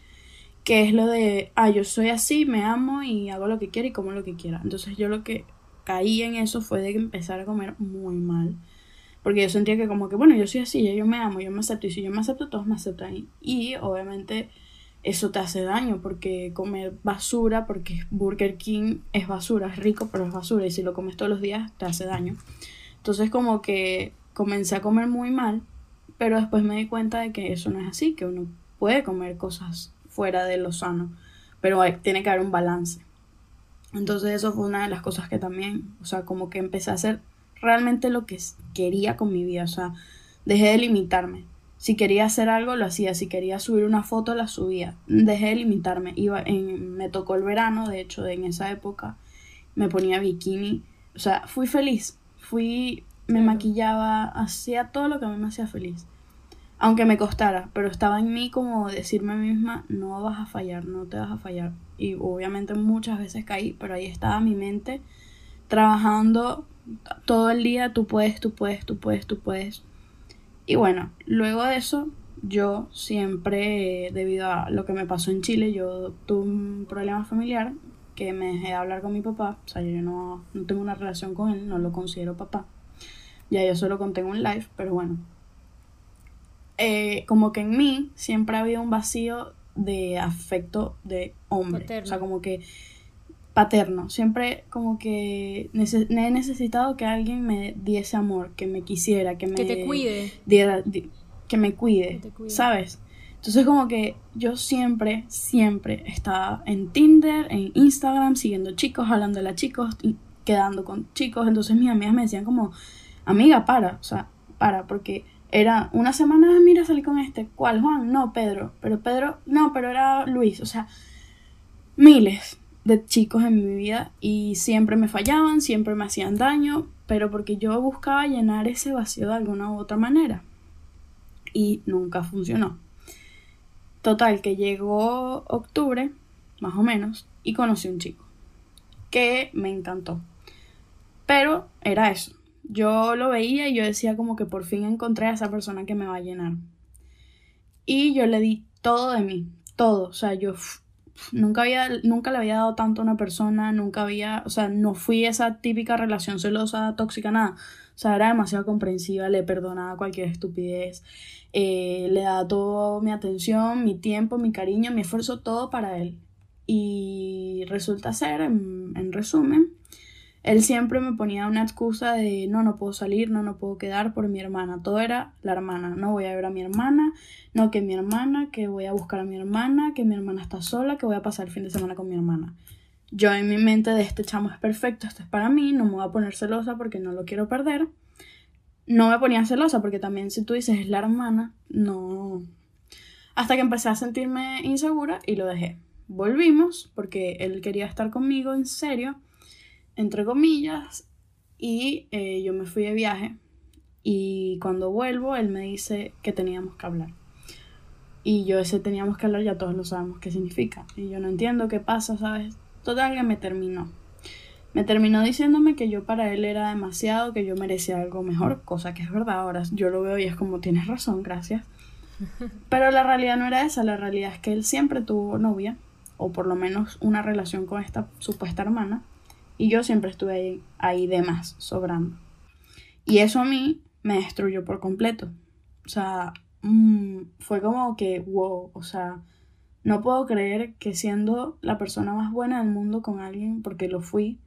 que es lo de, ah, yo soy así, me amo y hago lo que quiero y como lo que quiera. Entonces yo lo que caí en eso fue de empezar a comer muy mal. Porque yo sentía que como que, bueno, yo soy así, yo me amo, yo me acepto. Y si yo me acepto, todos me aceptan. Y obviamente eso te hace daño porque comer basura, porque Burger King es basura, es rico, pero es basura. Y si lo comes todos los días, te hace daño. Entonces como que comencé a comer muy mal, pero después me di cuenta de que eso no es así, que uno puede comer cosas fuera de lo sano, pero tiene que haber un balance. Entonces eso fue una de las cosas que también, o sea, como que empecé a hacer realmente lo que quería con mi vida, o sea, dejé de limitarme. Si quería hacer algo, lo hacía. Si quería subir una foto, la subía. Dejé de limitarme. Iba en, me tocó el verano, de hecho, en esa época me ponía bikini. O sea, fui feliz. Fui, me maquillaba, hacía todo lo que a mí me hacía feliz aunque me costara, pero estaba en mí como decirme a mí misma, no vas a fallar, no te vas a fallar. Y obviamente muchas veces caí, pero ahí estaba mi mente trabajando todo el día, tú puedes, tú puedes, tú puedes, tú puedes. Y bueno, luego de eso, yo siempre, debido a lo que me pasó en Chile, yo tuve un problema familiar que me dejé de hablar con mi papá, o sea, yo no, no tengo una relación con él, no lo considero papá. Ya yo solo conté un live, pero bueno, eh, como que en mí siempre había un vacío de afecto de hombre. O sea, como que paterno. Siempre como que he necesitado que alguien me diese amor, que me quisiera, que me... Que te cuide. que me cuide, ¿sabes? Entonces como que yo siempre, siempre estaba en Tinder, en Instagram, siguiendo chicos, hablando a chicos, y quedando con chicos. Entonces mis amigas me decían como, amiga, para, o sea, para, porque era una semana, ah, mira, salí con este. ¿Cuál, Juan? No, Pedro. Pero Pedro, no, pero era Luis. O sea, miles de chicos en mi vida y siempre me fallaban, siempre me hacían daño, pero porque yo buscaba llenar ese vacío de alguna u otra manera. Y nunca funcionó. Total, que llegó octubre, más o menos, y conocí a un chico que me encantó. Pero era eso yo lo veía y yo decía como que por fin encontré a esa persona que me va a llenar. Y yo le di todo de mí, todo. O sea, yo nunca, había, nunca le había dado tanto a una persona, nunca había, o sea, no fui esa típica relación celosa, tóxica, nada. O sea, era demasiado comprensiva, le perdonaba cualquier estupidez, eh, le daba toda mi atención, mi tiempo, mi cariño, mi esfuerzo, todo para él. Y resulta ser, en resumen, él siempre me ponía una excusa de no, no puedo salir, no, no puedo quedar por mi hermana. Todo era la hermana. No voy a ver a mi hermana, no que mi hermana, que voy a buscar a mi hermana, que mi hermana está sola, que voy a pasar el fin de semana con mi hermana. Yo en mi mente de este chamo es perfecto, esto es para mí, no me voy a poner celosa porque no lo quiero perder. No me ponía celosa porque también si tú dices es la hermana, no. Hasta que empecé a sentirme insegura y lo dejé. Volvimos porque él quería estar conmigo en serio entre comillas, y eh, yo me fui de viaje y cuando vuelvo él me dice que teníamos que hablar. Y yo ese teníamos que hablar ya todos lo sabemos qué significa. Y yo no entiendo qué pasa, ¿sabes? Total que me terminó. Me terminó diciéndome que yo para él era demasiado, que yo merecía algo mejor, cosa que es verdad. Ahora yo lo veo y es como tienes razón, gracias. Pero la realidad no era esa, la realidad es que él siempre tuvo novia, o por lo menos una relación con esta supuesta hermana, y yo siempre estuve ahí, ahí de más, sobrando. Y eso a mí me destruyó por completo. O sea, mm, fue como que, wow, o sea, no puedo creer que siendo la persona más buena del mundo con alguien, porque lo fui,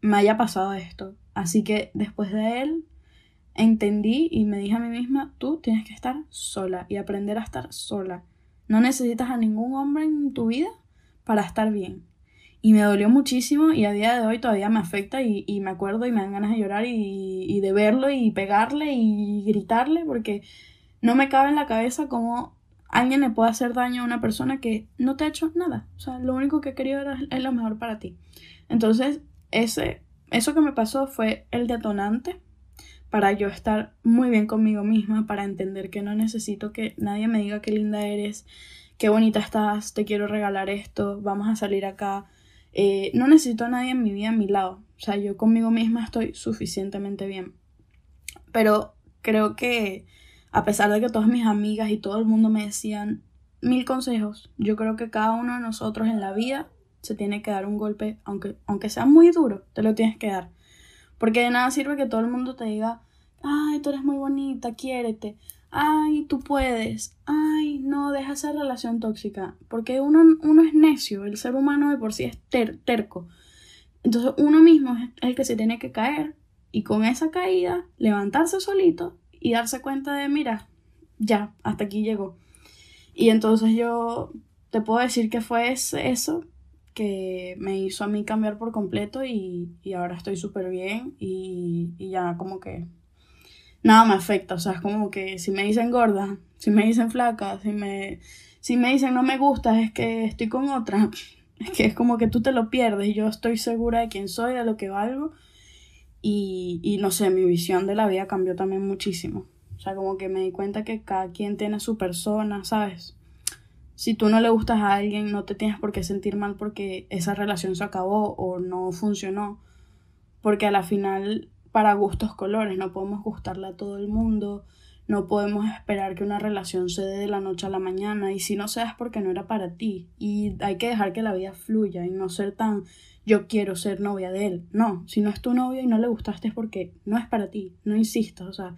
me haya pasado esto. Así que después de él, entendí y me dije a mí misma, tú tienes que estar sola y aprender a estar sola. No necesitas a ningún hombre en tu vida para estar bien. Y me dolió muchísimo y a día de hoy todavía me afecta y, me acuerdo y me dan ganas de llorar y, de verlo y pegarle y gritarle porque no me cabe en la cabeza cómo alguien le puede hacer daño a una persona que no te ha hecho nada. O sea, lo único que he querido era, es lo mejor para ti. Entonces, ese, eso que me pasó fue el detonante para yo estar muy bien conmigo misma, para entender que no necesito que nadie me diga qué linda eres, qué bonita estás, te quiero regalar esto, vamos a salir acá. Eh, no necesito a nadie en mi vida a mi lado. O sea, yo conmigo misma estoy suficientemente bien. Pero creo que a pesar de que todas mis amigas y todo el mundo me decían mil consejos, yo creo que cada uno de nosotros en la vida se tiene que dar un golpe, aunque, aunque sea muy duro, te lo tienes que dar. Porque de nada sirve que todo el mundo te diga, ay, tú eres muy bonita, quiérete, ay, tú puedes, ay, no, deja esa relación tóxica, porque uno, uno es necio, el ser humano de por sí es terco. Entonces uno mismo es el que se tiene que caer y con esa caída levantarse solito y darse cuenta de, mira, ya, hasta aquí llegó. Y entonces yo te puedo decir que fue eso que me hizo a mí cambiar por completo y, ahora estoy súper bien y, y ya como que nada me afecta, o sea, es como que si me dicen gorda, si me dicen flaca, si me, si me dicen no me gusta, es que estoy con otra, es que es como que tú te lo pierdes y yo estoy segura de quién soy, de lo que valgo y, y no sé, mi visión de la vida cambió también muchísimo, o sea, como que me di cuenta que cada quien tiene su persona, ¿sabes? Si tú no le gustas a alguien, no te tienes por qué sentir mal porque esa relación se acabó o no funcionó. Porque a la final para gustos colores, no podemos gustarle a todo el mundo, no podemos esperar que una relación se dé de la noche a la mañana y si no seas porque no era para ti y hay que dejar que la vida fluya y no ser tan yo quiero ser novia de él. No, si no es tu novia y no le gustaste es porque no es para ti, no insistas, o sea,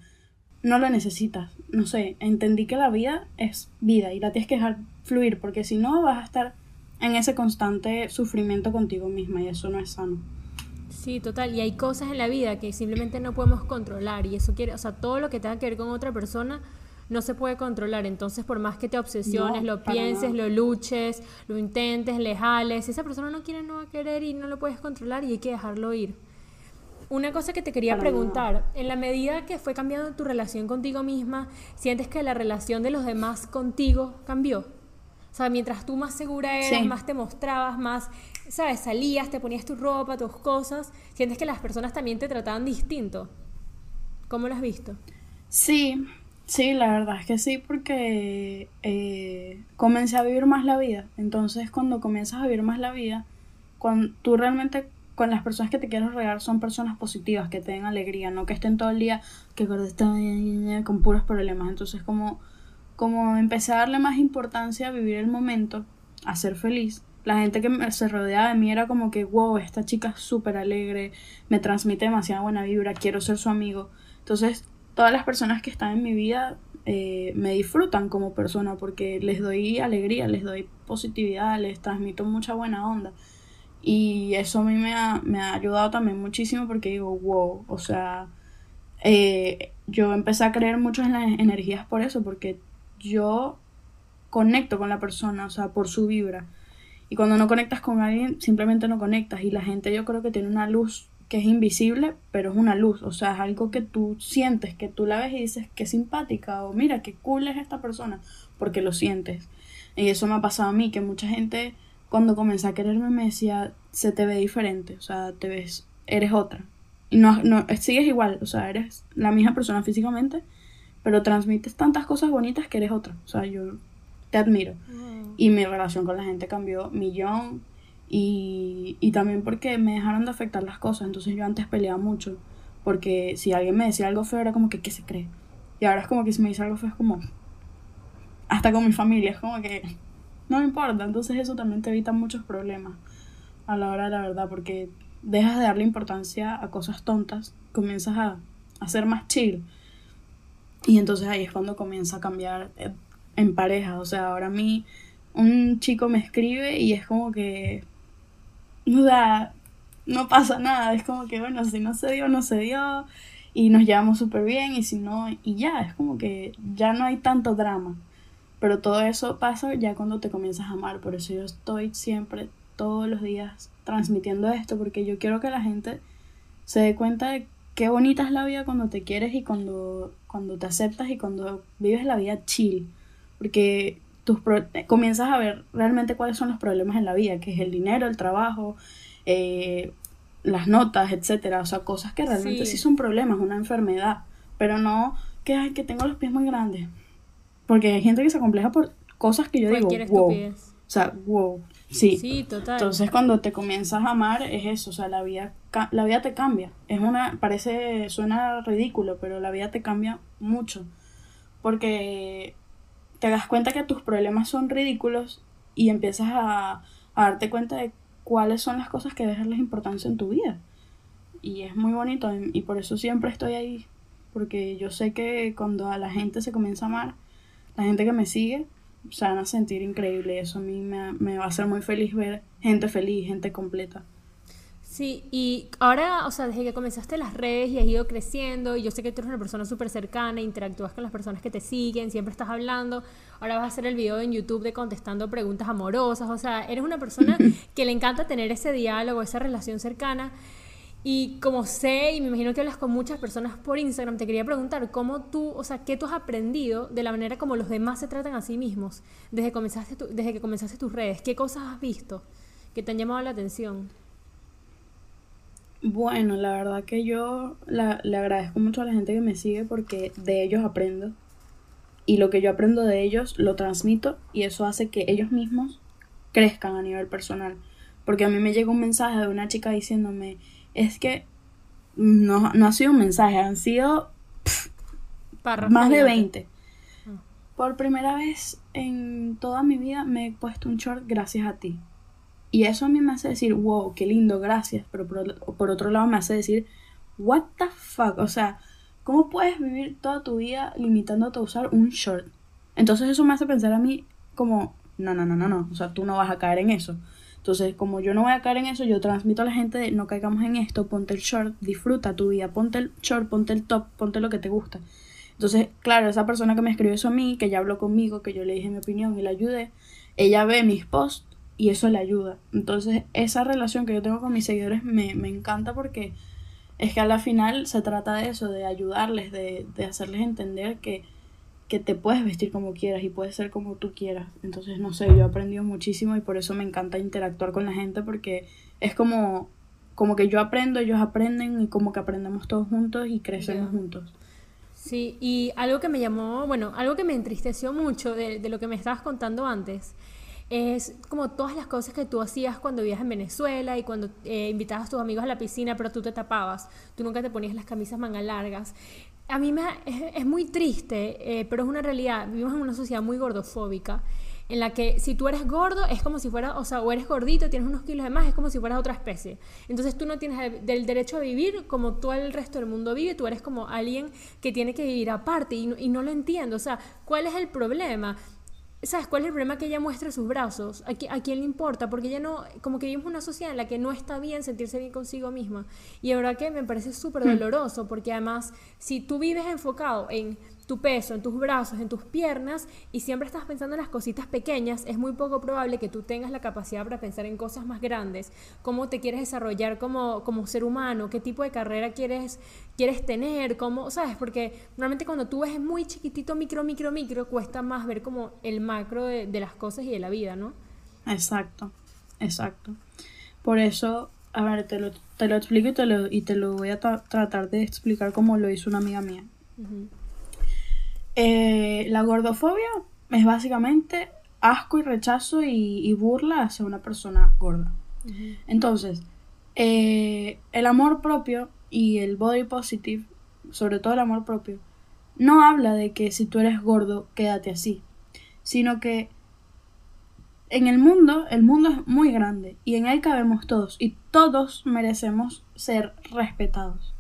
no lo necesitas. No sé, entendí que la vida es vida y la tienes que dejar fluir porque si no vas a estar en ese constante sufrimiento contigo misma y eso no es sano. Sí, total. Y hay cosas en la vida que simplemente no podemos controlar. Y eso quiere, o sea, todo lo que tenga que ver con otra persona no se puede controlar. Entonces, por más que te obsesiones, lo pienses, lo luches, lo intentes, le jales, si esa persona no quiere, no va a querer y no lo puedes controlar y hay que dejarlo ir. Una cosa que te quería preguntar, en la medida que fue cambiando tu relación contigo misma, ¿sientes que la relación de los demás contigo cambió? O sea, mientras tú más segura eras, más te mostrabas, más, ¿sabes? Salías, te ponías tu ropa, tus cosas, ¿sientes que las personas también te trataban distinto? ¿Cómo lo has visto? Sí, sí, la verdad es que sí, porque eh, comencé a vivir más la vida. Entonces, cuando comienzas a vivir más la vida, cuando tú realmente con las personas que te quieres rodear son personas positivas, que te den alegría, no que estén todo el día que están con puros problemas. Entonces, como como empecé a darle más importancia a vivir el momento, a ser feliz, la gente que se rodeaba de mí era como que, wow, esta chica es súper alegre, me transmite demasiada buena vibra, quiero ser su amigo. Entonces, todas las personas que están en mi vida eh, me disfrutan como persona porque les doy alegría, les doy positividad, les transmito mucha buena onda. Y eso a mí me ha, me ha ayudado también muchísimo porque digo, wow, o sea, eh, yo empecé a creer mucho en las energías por eso, porque yo conecto con la persona, o sea, por su vibra. Y cuando no conectas con alguien, simplemente no conectas. Y la gente yo creo que tiene una luz que es invisible, pero es una luz. O sea, es algo que tú sientes, que tú la ves y dices que simpática o mira, qué cool es esta persona, porque lo sientes. Y eso me ha pasado a mí, que mucha gente cuando comencé a quererme me decía, se te ve diferente, o sea, te ves, eres otra. Y no, no, sigues igual, o sea, eres la misma persona físicamente, pero transmites tantas cosas bonitas que eres otra. O sea, yo te admiro. Y mi relación con la gente cambió millón. Y, y también porque me dejaron de afectar las cosas. Entonces yo antes peleaba mucho. Porque si alguien me decía algo feo era como que, ¿qué se cree? Y ahora es como que si me dice algo feo es como... Hasta con mi familia es como que... No me importa. Entonces eso también te evita muchos problemas a la hora de la verdad. Porque dejas de darle importancia a cosas tontas. Comienzas a, a ser más chill y entonces ahí es cuando comienza a cambiar eh, en pareja. O sea, ahora a mí un chico me escribe y es como que. O no pasa nada. Es como que, bueno, si no se dio, no se dio. Y nos llevamos súper bien. Y si no, y ya, es como que ya no hay tanto drama. Pero todo eso pasa ya cuando te comienzas a amar. Por eso yo estoy siempre todos los días transmitiendo esto porque yo quiero que la gente se dé cuenta de qué bonita es la vida cuando te quieres y cuando, cuando te aceptas y cuando vives la vida chill. Porque tus comienzas a ver realmente cuáles son los problemas en la vida, que es el dinero, el trabajo, eh, las notas, etcétera. O sea, cosas que realmente sí. son problemas, una enfermedad. Pero no que, ay, que tengo los pies muy grandes. Porque hay gente que se compleja por cosas que yo digo, wow. O sea, wow. Sí. Sí, total. Entonces cuando te comienzas a amar es eso, o sea, la vida, la vida te cambia. Es una, parece, suena ridículo, pero la vida te cambia mucho. Porque te das cuenta que tus problemas son ridículos y empiezas a, darte cuenta de cuáles son las cosas que dejarles importancia en tu vida. Y es muy bonito y por eso siempre estoy ahí. Porque yo sé que cuando a la gente se comienza a amar, la gente que me sigue, se van a sentir increíble. Eso a mí me, me va a hacer muy feliz ver gente feliz, gente completa. Sí, y ahora, o sea, desde que comenzaste las redes y has ido creciendo, y yo sé que tú eres una persona súper cercana, interactúas con las personas que te siguen, siempre estás hablando, ahora vas a hacer el video en YouTube de contestando preguntas amorosas, o sea, eres una persona que le encanta tener ese diálogo, esa relación cercana. Y como sé, y me imagino que hablas con muchas personas por Instagram, te quería preguntar cómo tú, o sea, qué tú has aprendido de la manera como los demás se tratan a sí mismos desde, comenzaste desde que comenzaste tus redes. ¿Qué cosas has visto que te han llamado la atención? Bueno, la verdad que yo le agradezco mucho a la gente que me sigue porque de ellos aprendo. Y lo que yo aprendo de ellos lo transmito y eso hace que ellos mismos crezcan a nivel personal. Porque a mí me llega un mensaje de una chica diciéndome, es que no, ha sido un mensaje, han sido más de 20. Ah. Por primera vez en toda mi vida me he puesto un short gracias a ti. Y eso a mí me hace decir, wow, qué lindo, gracias. Pero por, otro lado me hace decir, what the fuck. O sea, ¿cómo puedes vivir toda tu vida limitándote a usar un short? Entonces eso me hace pensar a mí como, no, no, no, no, no. O sea, tú no vas a caer en eso. Entonces, como yo no voy a caer en eso, yo transmito a la gente de no caigamos en esto, ponte el short, disfruta tu vida, ponte el short, ponte el top, ponte lo que te gusta. Entonces, claro, esa persona que me escribió eso a mí, que ya habló conmigo, que yo le dije mi opinión y la ayudé, ella ve mis posts y eso le ayuda. Entonces, esa relación que yo tengo con mis seguidores me, me encanta porque es que a la final se trata de eso, de ayudarles, de, de hacerles entender que, que te puedes vestir como quieras y puedes ser como tú quieras. Entonces, no sé, yo he aprendido muchísimo y por eso me encanta interactuar con la gente porque es como, como que yo aprendo, ellos aprenden y como que aprendemos todos juntos y crecemos juntos. Sí, y algo que me llamó, bueno, algo que me entristeció mucho de, de lo que me estabas contando antes es como todas las cosas que tú hacías cuando vivías en Venezuela y cuando eh, invitabas a tus amigos a la piscina, pero tú te tapabas, tú nunca te ponías las camisas manga largas. A mí me, es, muy triste, eh, pero es una realidad. Vivimos en una sociedad muy gordofóbica, en la que si tú eres gordo es como si fueras, o sea, o eres gordito, tienes unos kilos de más, es como si fueras otra especie. Entonces tú no tienes el, derecho a vivir como todo el resto del mundo vive, tú eres como alguien que tiene que vivir aparte y y no lo entiendo. O sea, ¿cuál es el problema? ¿Sabes cuál es el problema? Que ella muestre sus brazos. ¿A, ¿A, quién le importa? Porque ella no, como que vivimos una sociedad en la que no está bien sentirse bien consigo misma. Y la verdad que me parece súper hmm. doloroso, porque además, si tú vives enfocado en tu peso, en tus brazos, en tus piernas y siempre estás pensando en las cositas pequeñas, es muy poco probable que tú tengas la capacidad para pensar en cosas más grandes, cómo te quieres desarrollar como, como ser humano, qué tipo de carrera quieres, quieres tener, cómo, ¿sabes? Porque normalmente cuando tú ves muy chiquitito, micro, micro, micro, cuesta más ver como el macro de, de las cosas y de la vida, ¿no? Exacto, exacto. Por eso, a ver, te lo, te lo explico y te lo, y te lo voy a tratar de explicar como lo hizo una amiga mía. Eh, la gordofobia es básicamente asco y rechazo y, burla hacia una persona gorda. Entonces, eh, el amor propio y el body positive, sobre todo el amor propio, no habla de que si tú eres gordo, quédate así, sino que en el mundo, el mundo es muy grande y en él cabemos todos y todos merecemos ser respetados,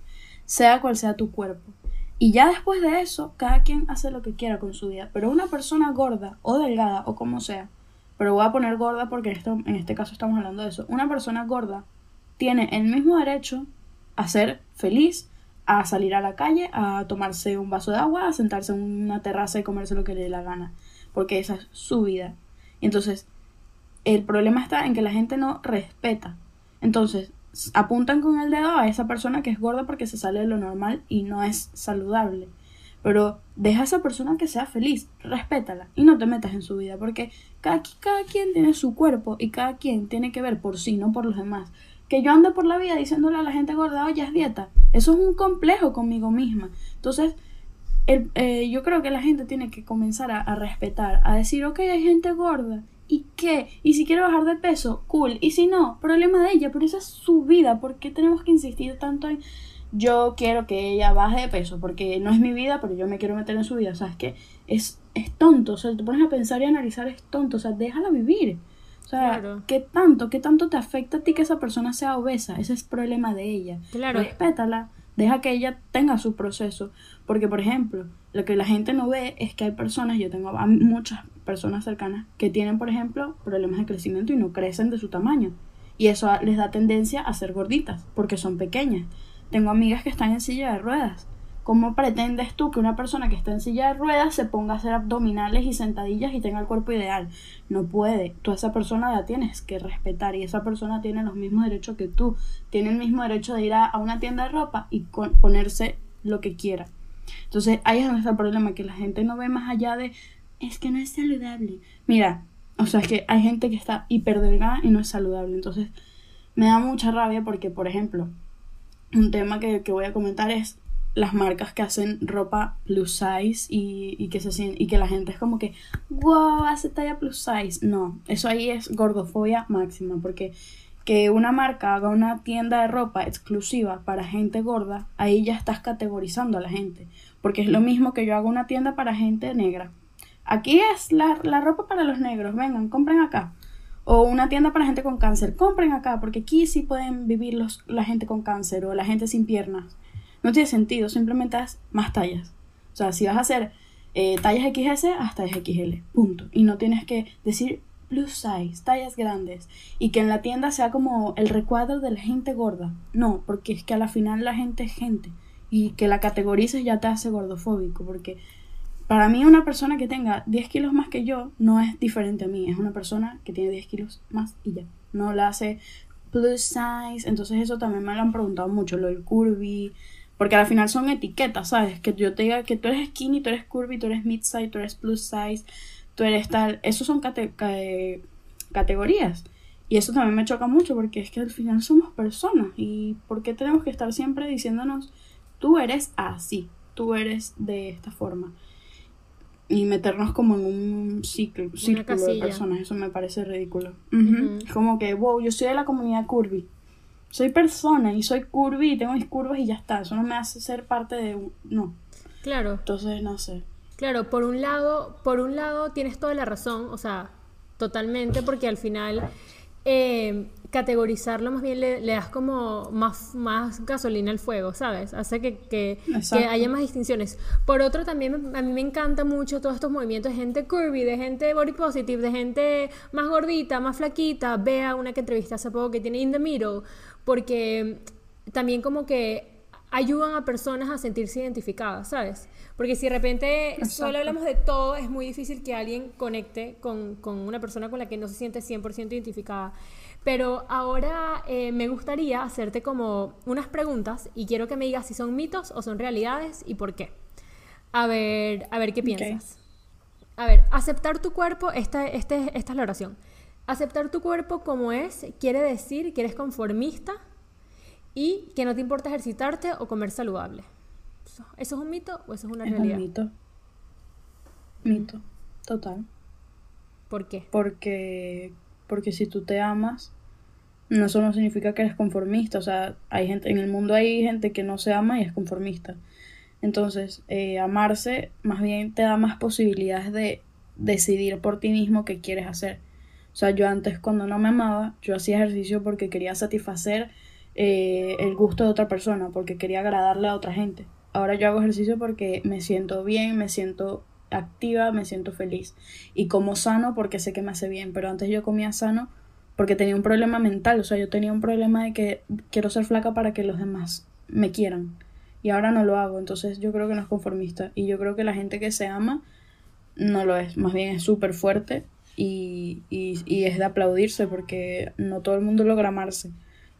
sea cual sea tu cuerpo. Y ya después de eso, cada quien hace lo que quiera con su vida. Pero una persona gorda o delgada o como sea, pero voy a poner gorda porque esto, en este caso estamos hablando de eso, una persona gorda tiene el mismo derecho a ser feliz, a salir a la calle, a tomarse un vaso de agua, a sentarse en una terraza y comerse lo que le dé la gana, porque esa es su vida. Entonces, el problema está en que la gente no respeta. Entonces, apuntan con el dedo a esa persona que es gorda porque se sale de lo normal y no es saludable. Pero deja a esa persona que sea feliz, respétala y no te metas en su vida porque cada, quien tiene su cuerpo y cada quien tiene que ver por sí, no por los demás. Que yo ande por la vida diciéndole a la gente gorda, oye, es dieta. Eso es un complejo conmigo misma. Entonces, eh, yo creo que la gente tiene que comenzar a, a respetar, a decir, ok, hay gente gorda ¿Y qué? Y si quiere bajar de peso, cool. Y si no, problema de ella, pero esa es su vida. ¿Por qué tenemos que insistir tanto en yo quiero que ella baje de peso? Porque no es mi vida, pero yo me quiero meter en su vida. O sea, es que es, es tonto. O sea, te pones a pensar y analizar, es tonto. O sea, déjala vivir. O sea, ¿qué tanto, qué tanto te afecta a ti que esa persona sea obesa? Ese es problema de ella. Claro. Respétala. Deja que ella tenga su proceso. Porque, por ejemplo, lo que la gente no ve es que hay personas, yo tengo muchas personas cercanas que tienen, por ejemplo, problemas de crecimiento y no crecen de su tamaño. Y eso les da tendencia a ser gorditas, porque son pequeñas. Tengo amigas que están en silla de ruedas. ¿Cómo pretendes tú que una persona que está en silla de ruedas se ponga a hacer abdominales y sentadillas y tenga el cuerpo ideal? No puede. Tú a esa persona la tienes que respetar y esa persona tiene los mismos derechos que tú. Tiene el mismo derecho de ir a, una tienda de ropa y ponerse lo que quiera. Entonces ahí es donde está el problema, que la gente no ve más allá de es que no es saludable. Mira, o sea, es que hay gente que está hiper delgada y no es saludable. Entonces, me da mucha rabia porque, por ejemplo, un tema que, voy a comentar es las marcas que hacen ropa plus size y, que se y que la gente es como que wow hace talla plus size no eso ahí es gordofobia máxima porque que una marca haga una tienda de ropa exclusiva para gente gorda ahí ya estás categorizando a la gente porque es lo mismo que yo hago una tienda para gente negra Aquí es la, ropa para los negros, vengan, compren acá. O una tienda para gente con cáncer, compren acá, porque aquí sí pueden vivir los, la gente con cáncer o la gente sin piernas. No tiene sentido, simplemente haz más tallas. O sea, si vas a hacer eh, tallas XS, hasta XL, punto. Y no tienes que decir plus size, tallas grandes, y que en la tienda sea como el recuadro de la gente gorda. No, porque es que a la final la gente es gente. Y que la categorices ya te hace gordofóbico, porque para mí una persona que tenga 10 kilos más que yo no es diferente a mí, es una persona que tiene 10 kilos más y ya. No la hace plus size, entonces eso también me lo han preguntado mucho, lo del curvy, porque al final son etiquetas, ¿sabes? Que yo te diga que tú eres skinny, tú eres curvy, tú eres mid size, tú eres plus size, tú eres tal, esos son categorías. Y eso también me choca mucho porque es que al final somos personas y ¿por qué tenemos que estar siempre diciéndonos tú eres así, tú eres de esta forma? y meternos como en un ciclo, círculo de personas. Eso me parece ridículo. Como que, wow, yo soy de la comunidad curvy. Soy persona y soy curvy y tengo mis curvas y ya está. Eso no me hace ser parte de un... No. Claro. Entonces, no sé. Claro, por un lado, por un lado tienes toda la razón, o sea, totalmente, porque al final eh, categorizarlo más bien le, das como más, más gasolina al fuego, ¿sabes? Hace que, que, haya más distinciones. Por otro, también a mí me encanta mucho todos estos movimientos de gente curvy, de gente body positive, de gente más gordita, más flaquita. Vea una que entrevisté hace poco que tiene In the Middle, porque también como que ayudan a personas a sentirse identificadas, ¿sabes? Porque si de repente solo hablamos de todo, es muy difícil que alguien conecte con, con una persona con la que no se siente 100% identificada. Pero ahora eh, me gustaría hacerte como unas preguntas y quiero que me digas si son mitos o son realidades y por qué. A ver, a ver qué piensas. A ver, aceptar tu cuerpo, esta, este, esta es la oración. Aceptar tu cuerpo como es quiere decir que eres conformista y que no te importa ejercitarte o comer saludable. ¿Eso es un mito o eso es una realidad? Es un mito. Mito, total. ¿Por qué? Porque, porque si tú te amas, no eso no significa que eres conformista. O sea, hay gente, en el mundo hay gente que no se ama y es conformista. Entonces, eh, amarse más bien te da más posibilidades de decidir por ti mismo qué quieres hacer. O sea, yo antes cuando no me amaba, yo hacía ejercicio porque quería satisfacer eh, el gusto de otra persona, porque quería agradarle a otra gente. Ahora yo hago ejercicio porque me siento bien, me siento activa, me siento feliz. Y como sano porque sé que me hace bien, pero antes yo comía sano porque tenía un problema mental, o sea, yo tenía un problema de que quiero ser flaca para que los demás me quieran. Y ahora no lo hago, entonces yo creo que no es conformista. Y yo creo que la gente que se ama no lo es, más bien es súper fuerte y, y, es de aplaudirse porque no todo el mundo logra amarse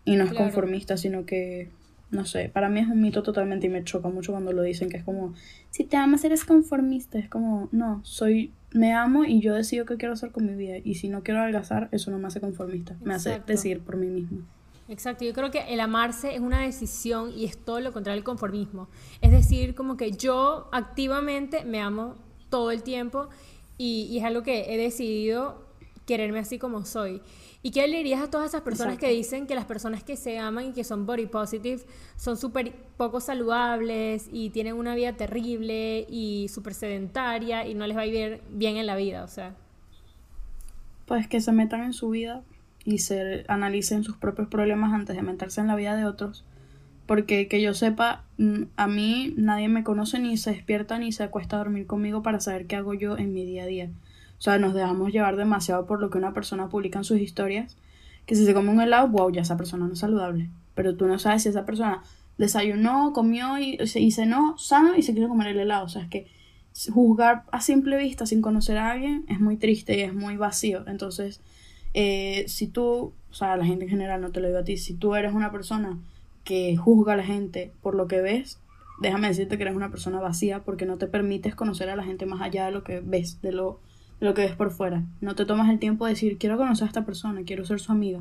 y no es conformista, sino que, no sé, para mí es un mito totalmente y me choca mucho cuando lo dicen, que es como, si te amas eres conformista, es como, no, soy, me amo y yo decido qué quiero hacer con mi vida y si no quiero adelgazar, eso no me hace conformista, me hace decidir por mí misma. Exacto, yo creo que el amarse es una decisión y es todo lo contrario al conformismo. Es decir, como que yo activamente me amo todo el tiempo y, es algo que he decidido quererme así como soy. ¿Y qué le dirías a todas esas personas que dicen que las personas que se aman y que son body positive son súper poco saludables y tienen una vida terrible y súper sedentaria y no les va a ir bien en la vida? O sea. Pues que se metan en su vida y se analicen sus propios problemas antes de meterse en la vida de otros. Porque que yo sepa, mm, a mí nadie me conoce ni se despierta ni se acuesta a dormir conmigo para saber qué hago yo en mi día a día. O sea, nos dejamos llevar demasiado por lo que una persona publica en sus historias. Que si se come un helado, wow, ya esa persona no es saludable. Pero tú no sabes si esa persona desayunó, comió y, y cenó sano y se quiere comer el helado. O sea, es que juzgar a simple vista sin conocer a alguien es muy triste y es muy vacío. Entonces, eh, si tú, o sea, la gente en general no te lo digo a ti, si tú eres una persona que juzga a la gente por lo que ves, déjame decirte que eres una persona vacía porque no te permites conocer a la gente más allá de lo que ves, de lo lo que ves por fuera. No te tomas el tiempo de decir, quiero conocer a esta persona, quiero ser su amiga.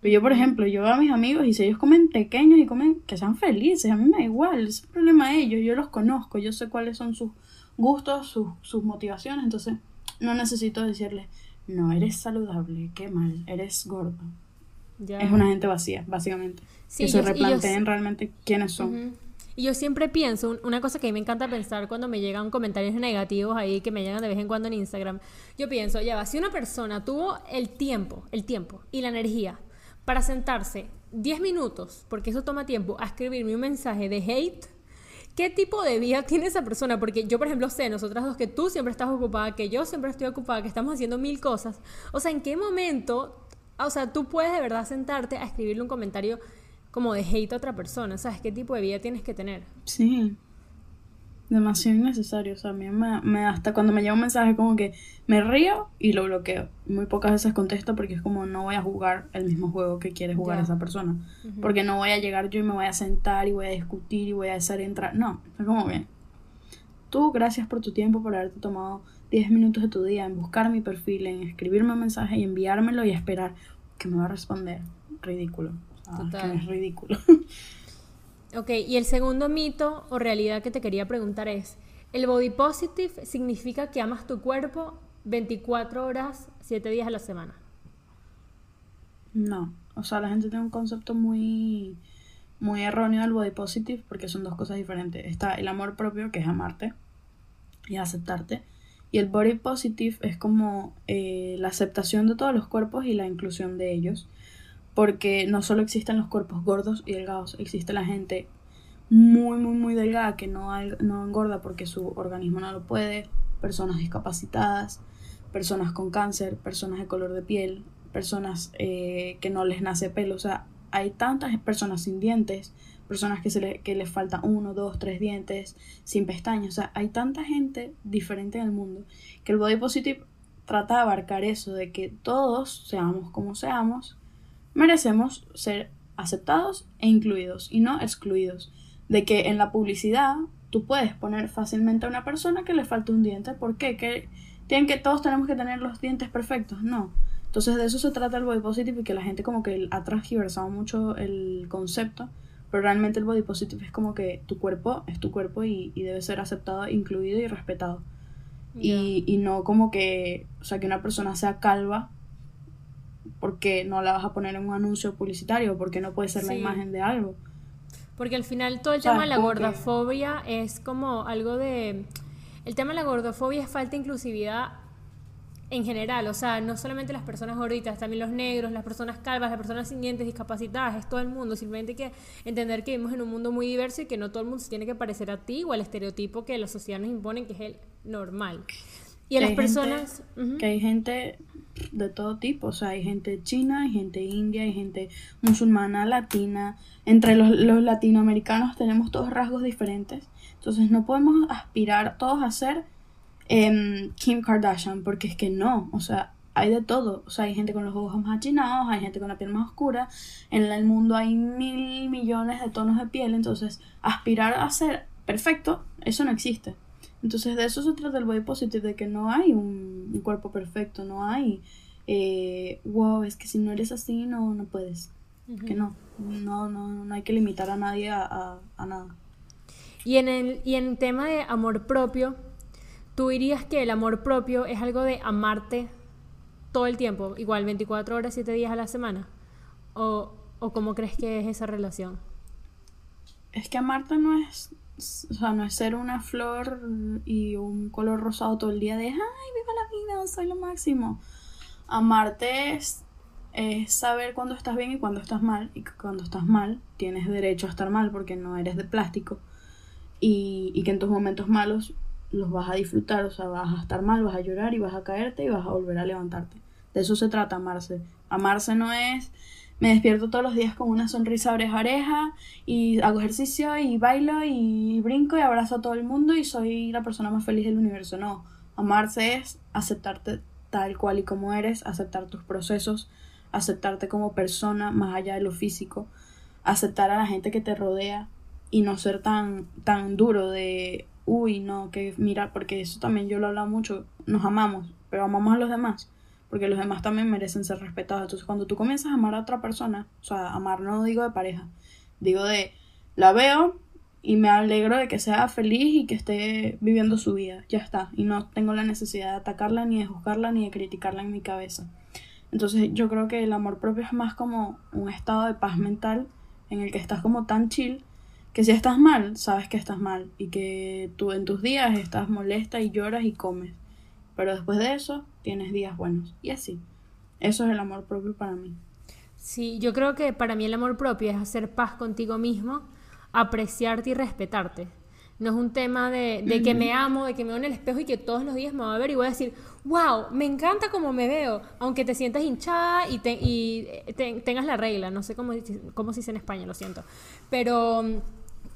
Pero yo, por ejemplo, yo veo a mis amigos y si ellos comen pequeños y comen, que sean felices, a mí me da igual, es el problema de ellos, yo los conozco, yo sé cuáles son sus gustos, sus, sus motivaciones, entonces no necesito decirles, no, eres saludable, qué mal, eres gordo. Es una gente vacía, básicamente. Que se replanteen realmente quiénes son. Y yo siempre pienso, una cosa que a mí me encanta pensar cuando me llegan comentarios negativos ahí que me llegan de vez en cuando en Instagram, yo pienso, ya va, si una persona tuvo el tiempo, el tiempo y la energía para sentarse 10 minutos, porque eso toma tiempo, a escribirme un mensaje de hate, ¿qué tipo de vida tiene esa persona? Porque yo, por ejemplo, sé, nosotras dos, que tú siempre estás ocupada, que yo siempre estoy ocupada, que estamos haciendo mil cosas. O sea, ¿en qué momento, o sea, tú puedes de verdad sentarte a escribirle un comentario como de hate a otra persona, ¿sabes? ¿Qué tipo de vida tienes que tener? Sí. Demasiado innecesario. O sea, a mí me, hasta cuando me llega un mensaje como que me río y lo bloqueo. Muy pocas veces contesto porque es como no voy a jugar el mismo juego que quiere jugar esa persona. Porque no voy a llegar yo y me voy a sentar y voy a discutir y voy a hacer entrar. No, es como bien. Tú, gracias por tu tiempo, por haberte tomado 10 minutos de tu día en buscar mi perfil, en escribirme un mensaje y enviármelo y esperar que me va a responder. Ridículo. Ah, es ridículo. ok, y el segundo mito o realidad que te quería preguntar es, ¿el body positive significa que amas tu cuerpo 24 horas, 7 días a la semana? No, o sea, la gente tiene un concepto muy, muy erróneo del body positive porque son dos cosas diferentes. Está el amor propio, que es amarte y aceptarte. Y el body positive es como eh, la aceptación de todos los cuerpos y la inclusión de ellos porque no solo existen los cuerpos gordos y delgados, existe la gente muy, muy, muy delgada que no, no engorda porque su organismo no lo puede, personas discapacitadas, personas con cáncer, personas de color de piel, personas eh, que no les nace pelo, o sea, hay tantas personas sin dientes, personas que, se le, que les falta uno, dos, tres dientes, sin pestañas, o sea, hay tanta gente diferente en el mundo que el body positive trata de abarcar eso, de que todos seamos como seamos, merecemos ser aceptados e incluidos y no excluidos. De que en la publicidad tú puedes poner fácilmente a una persona que le falta un diente. ¿Por qué? Que tienen que todos tenemos que tener los dientes perfectos. No. Entonces de eso se trata el body positive y que la gente como que ha transgiversado mucho el concepto. Pero realmente el body positive es como que tu cuerpo es tu cuerpo y, debe ser aceptado, incluido y respetado. Y, y no como que, o sea, que una persona sea calva porque no la vas a poner en un anuncio publicitario, porque no puede ser la imagen de algo. Porque al final todo el tema de la gordofobia es como algo de... El tema de la gordofobia es falta de inclusividad en general, o sea, no solamente las personas gorditas, también los negros, las personas calvas, las personas sin dientes, discapacitadas, es todo el mundo. Simplemente hay que entender que vivimos en un mundo muy diverso y que no todo el mundo se tiene que parecer a ti o al estereotipo que la sociedad nos impone, que es el normal. Y a las personas... Que hay gente de todo tipo, o sea, hay gente china, hay gente india, hay gente musulmana, latina. Entre los, latinoamericanos tenemos todos rasgos diferentes. Entonces no podemos aspirar todos a ser em, Kim Kardashian, porque es que no, o sea, hay de todo. O sea, hay gente con los ojos más achinados, hay gente con la piel más oscura. En el mundo hay mil millones de tonos de piel. Entonces, aspirar a ser perfecto, eso no existe. Entonces, de eso se trata el body positive, de que no hay un, cuerpo perfecto, no hay, eh, wow, es que si no eres así, no, no puedes. Que no, no, no, no hay que limitar a nadie a, a, nada. Y en el y en tema de amor propio, ¿tú dirías que el amor propio es algo de amarte todo el tiempo, igual 24 horas, 7 días a la semana? ¿O, o cómo crees que es esa relación? Es que amarte no es, o sea, no es ser una flor y un color rosado todo el día de, ay, viva la vida, soy lo máximo. Amarte es, saber cuándo estás bien y cuándo estás mal. Y cuando estás mal, tienes derecho a estar mal porque no eres de plástico. Y, y que en tus momentos malos los vas a disfrutar, o sea, vas a estar mal, vas a llorar y vas a caerte y vas a volver a levantarte. De eso se trata amarse. Amarse no es me despierto todos los días con una sonrisa oreja a oreja y hago ejercicio y bailo y brinco y abrazo a todo el mundo y soy la persona más feliz del universo. No, amarse es aceptarte tal cual y como eres, aceptar tus procesos, aceptarte como persona más allá de lo físico, aceptar a la gente que te rodea y no ser tan, tan duro de, uy, no, que mira, porque eso también yo lo he hablado mucho, nos amamos, pero amamos a los demás porque los demás también merecen ser respetados. Entonces, cuando tú comienzas a amar a otra persona, o sea, amar no digo de pareja, digo de la veo y me alegro de que sea feliz y que esté viviendo su vida, ya está, y no tengo la necesidad de atacarla, ni de juzgarla, ni de criticarla en mi cabeza. Entonces, yo creo que el amor propio es más como un estado de paz mental en el que estás como tan chill que si estás mal, sabes que estás mal y que tú en tus días estás molesta y lloras y comes. Pero después de eso, tienes días buenos. Y así. Eso es el amor propio para mí. Sí, yo creo que para mí el amor propio es hacer paz contigo mismo, apreciarte y respetarte. No es un tema de, que me amo, de que me veo en el espejo y que todos los días me voy a ver y voy a decir, wow, me encanta como me veo, aunque te sientas hinchada y, y tengas la regla, no sé cómo, cómo se dice en España, lo siento. Pero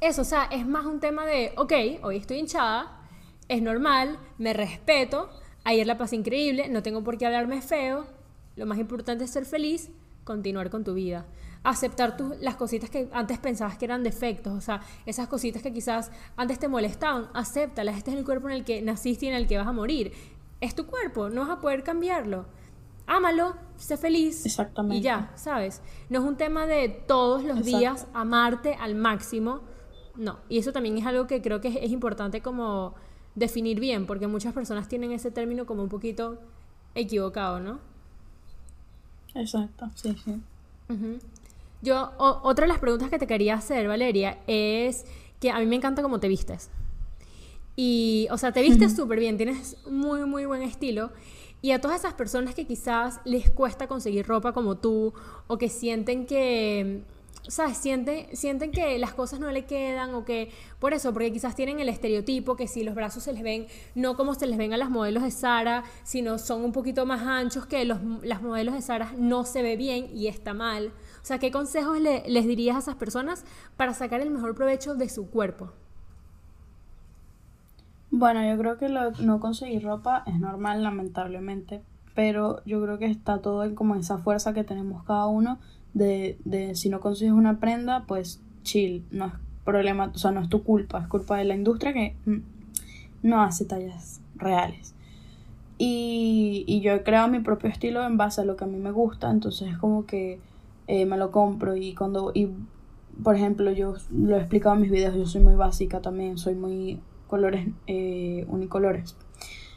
eso, o sea, es más un tema de, ok, hoy estoy hinchada, es normal, me respeto, Ayer la pasé increíble, no tengo por qué hablarme feo. Lo más importante es ser feliz, continuar con tu vida. Aceptar las cositas que antes pensabas que eran defectos, o sea, esas cositas que quizás antes te molestaban, acéptalas. Este es el cuerpo en el que naciste y en el que vas a morir. Es tu cuerpo, no vas a poder cambiarlo. Ámalo, sé feliz. Exactamente. Y ya, ¿sabes? No es un tema de todos los días amarte al máximo. No, y eso también es algo que creo que es importante como definir bien, porque muchas personas tienen ese término como un poquito equivocado, ¿no? Exacto, sí, sí. Yo, otra de las preguntas que te quería hacer, Valeria, es que a mí me encanta cómo te vistes. Y, o sea, te vistes súper bien, tienes muy, muy buen estilo. Y a todas esas personas que quizás les cuesta conseguir ropa como tú, o que sienten que ¿sabes? Sienten, sienten que las cosas no le quedan o que por eso, porque quizás tienen el estereotipo que si los brazos se les ven, no como se les ven a las modelos de Sara, sino son un poquito más anchos que los, las modelos de Sara, no se ve bien y está mal. O sea, ¿qué consejos les dirías a esas personas para sacar el mejor provecho de su cuerpo? Bueno, yo creo que no conseguir ropa es normal, lamentablemente, pero yo creo que está todo en como esa fuerza que tenemos cada uno de, de si no consigues una prenda, pues chill, no es problema, o sea, no es tu culpa, es culpa de la industria que mm, no hace tallas reales. Y, y, yo he creado mi propio estilo en base a lo que a mí me gusta, entonces es como que eh, me lo compro y cuando, y por ejemplo, yo lo he explicado en mis videos, yo soy muy básica también, soy muy colores eh, unicolores.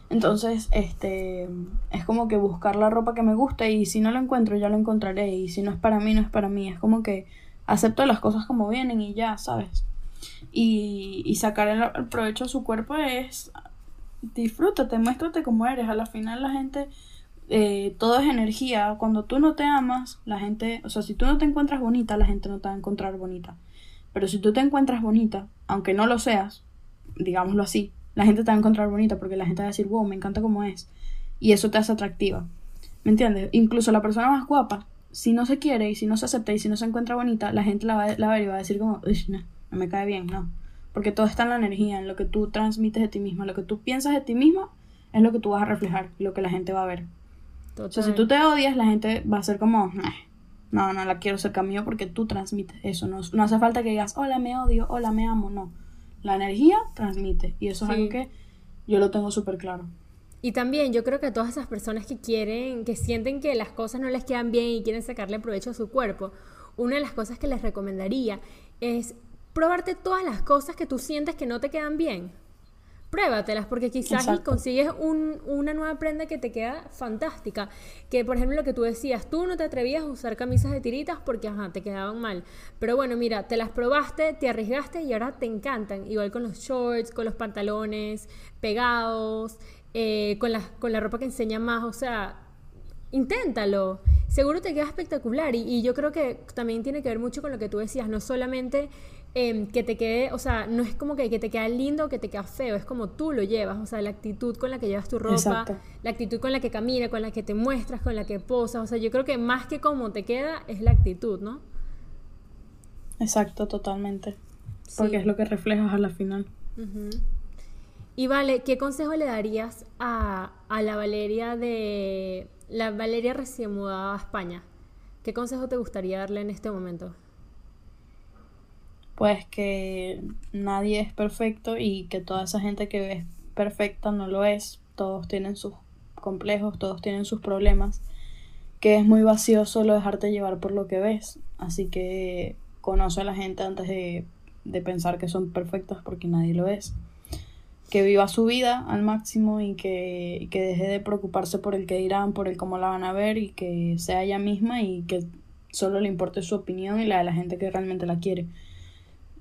Entonces, este, es como que buscar la ropa que me gusta y si no lo encuentro ya lo encontraré y si no es para mí, no es para mí. Es como que acepto las cosas como vienen y ya, ¿sabes? Y, y sacar el, provecho a su cuerpo es disfrútate, muéstrate como eres. A la final la gente, eh, todo es energía. Cuando tú no te amas, la gente, o sea, si tú no te encuentras bonita, la gente no te va a encontrar bonita. Pero si tú te encuentras bonita, aunque no lo seas, digámoslo así, la gente te va a encontrar bonita porque la gente va a decir, wow, me encanta cómo es. Y eso te hace atractiva. ¿Me entiendes? Incluso la persona más guapa, si no se quiere y si no se acepta y si no se encuentra bonita, la gente la va, la va a ver y va a decir como, no, no me cae bien, no. Porque todo está en la energía, en lo que tú transmites de ti misma, lo que tú piensas de ti misma es lo que tú vas a reflejar, lo que la gente va a ver. O sea, si tú te odias, la gente va a ser como, no, no la quiero cerca mío porque tú transmites eso. No, no hace falta que digas, hola, me odio, hola, me amo, no. La energía transmite y eso es algo que yo lo tengo súper claro. Y también yo creo que a todas esas personas que quieren, que sienten que las cosas no les quedan bien y quieren sacarle provecho a su cuerpo, una de las cosas que les recomendaría es probarte todas las cosas que tú sientes que no te quedan bien. Pruébatelas, porque quizás consigues una nueva prenda que te queda fantástica. Que, por ejemplo, lo que tú decías, tú no te atrevías a usar camisas de tiritas porque, ajá, te quedaban mal. Pero bueno, mira, te las probaste, te arriesgaste y ahora te encantan. Igual con los shorts, con los pantalones pegados, eh, con, la, con la ropa que enseña más. O sea, inténtalo. Seguro te queda espectacular. Y, y yo creo que también tiene que ver mucho con lo que tú decías, no solamente Em, que te quede, o sea, no es como que, que te queda lindo o que te queda feo, es como tú lo llevas, o sea, la actitud con la que llevas tu ropa, la actitud con la que camina, con la que te muestras, con la que posas, o sea, yo creo que más que cómo te queda es la actitud, ¿no? Exacto, totalmente. Porque es lo que reflejas a la final. Y vale, ¿qué consejo le darías a, a la Valeria de la Valeria recién mudada a España? ¿Qué consejo te gustaría darle en este momento? Pues que nadie es perfecto y que toda esa gente que ves perfecta no lo es. Todos tienen sus complejos, todos tienen sus problemas, que es muy vacío solo dejarte llevar por lo que ves. Así que conoce a la gente antes de, pensar que son perfectos porque nadie lo es. Que viva su vida al máximo y que, que deje de preocuparse por el que dirán, por el cómo la van a ver y que sea ella misma y que solo le importe su opinión y la de la gente que realmente la quiere.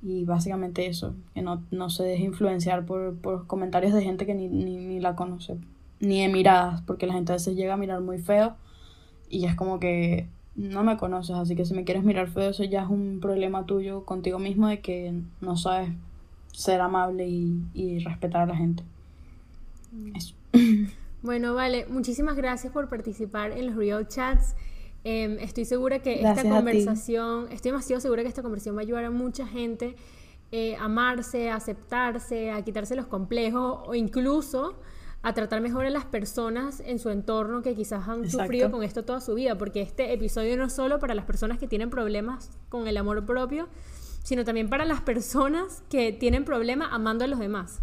Y básicamente eso, que no, no se deje influenciar por, por comentarios de gente que ni, ni, ni, la conoce, ni de miradas, porque la gente a veces llega a mirar muy feo y es como que no me conoces, así que si me quieres mirar feo, eso ya es un problema tuyo contigo mismo de que no sabes ser amable y, y respetar a la gente. Mm. Eso. Bueno, vale, muchísimas gracias por participar en los Real Chats. Em, estoy segura que esta conversación, estoy demasiado segura que esta conversación va a ayudar a mucha gente eh, a amarse, a aceptarse, a quitarse los complejos o incluso a tratar mejor a las personas en su entorno que quizás han sufrido con esto toda su vida, porque este episodio no es solo para las personas que tienen problemas con el amor propio, sino también para las personas que tienen problemas amando a los demás.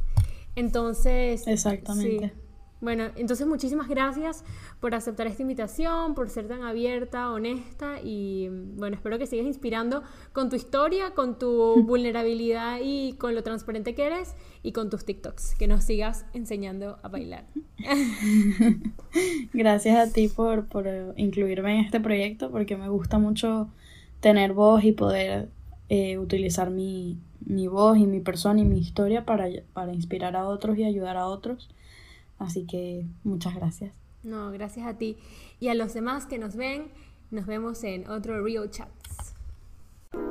Entonces, exactamente. Bueno, entonces muchísimas gracias por aceptar esta invitación, por ser tan abierta, honesta y bueno, espero que sigas inspirando con tu historia, con tu vulnerabilidad y con lo transparente que eres y con tus TikToks, que nos sigas enseñando a bailar. Gracias a ti por, por incluirme en este proyecto porque me gusta mucho tener voz y poder eh, utilizar mi, mi voz y mi persona y mi historia para, para inspirar a otros y ayudar a otros. Así que muchas gracias. No, gracias a ti. Y a los demás que nos ven, nos vemos en otro Real Chats.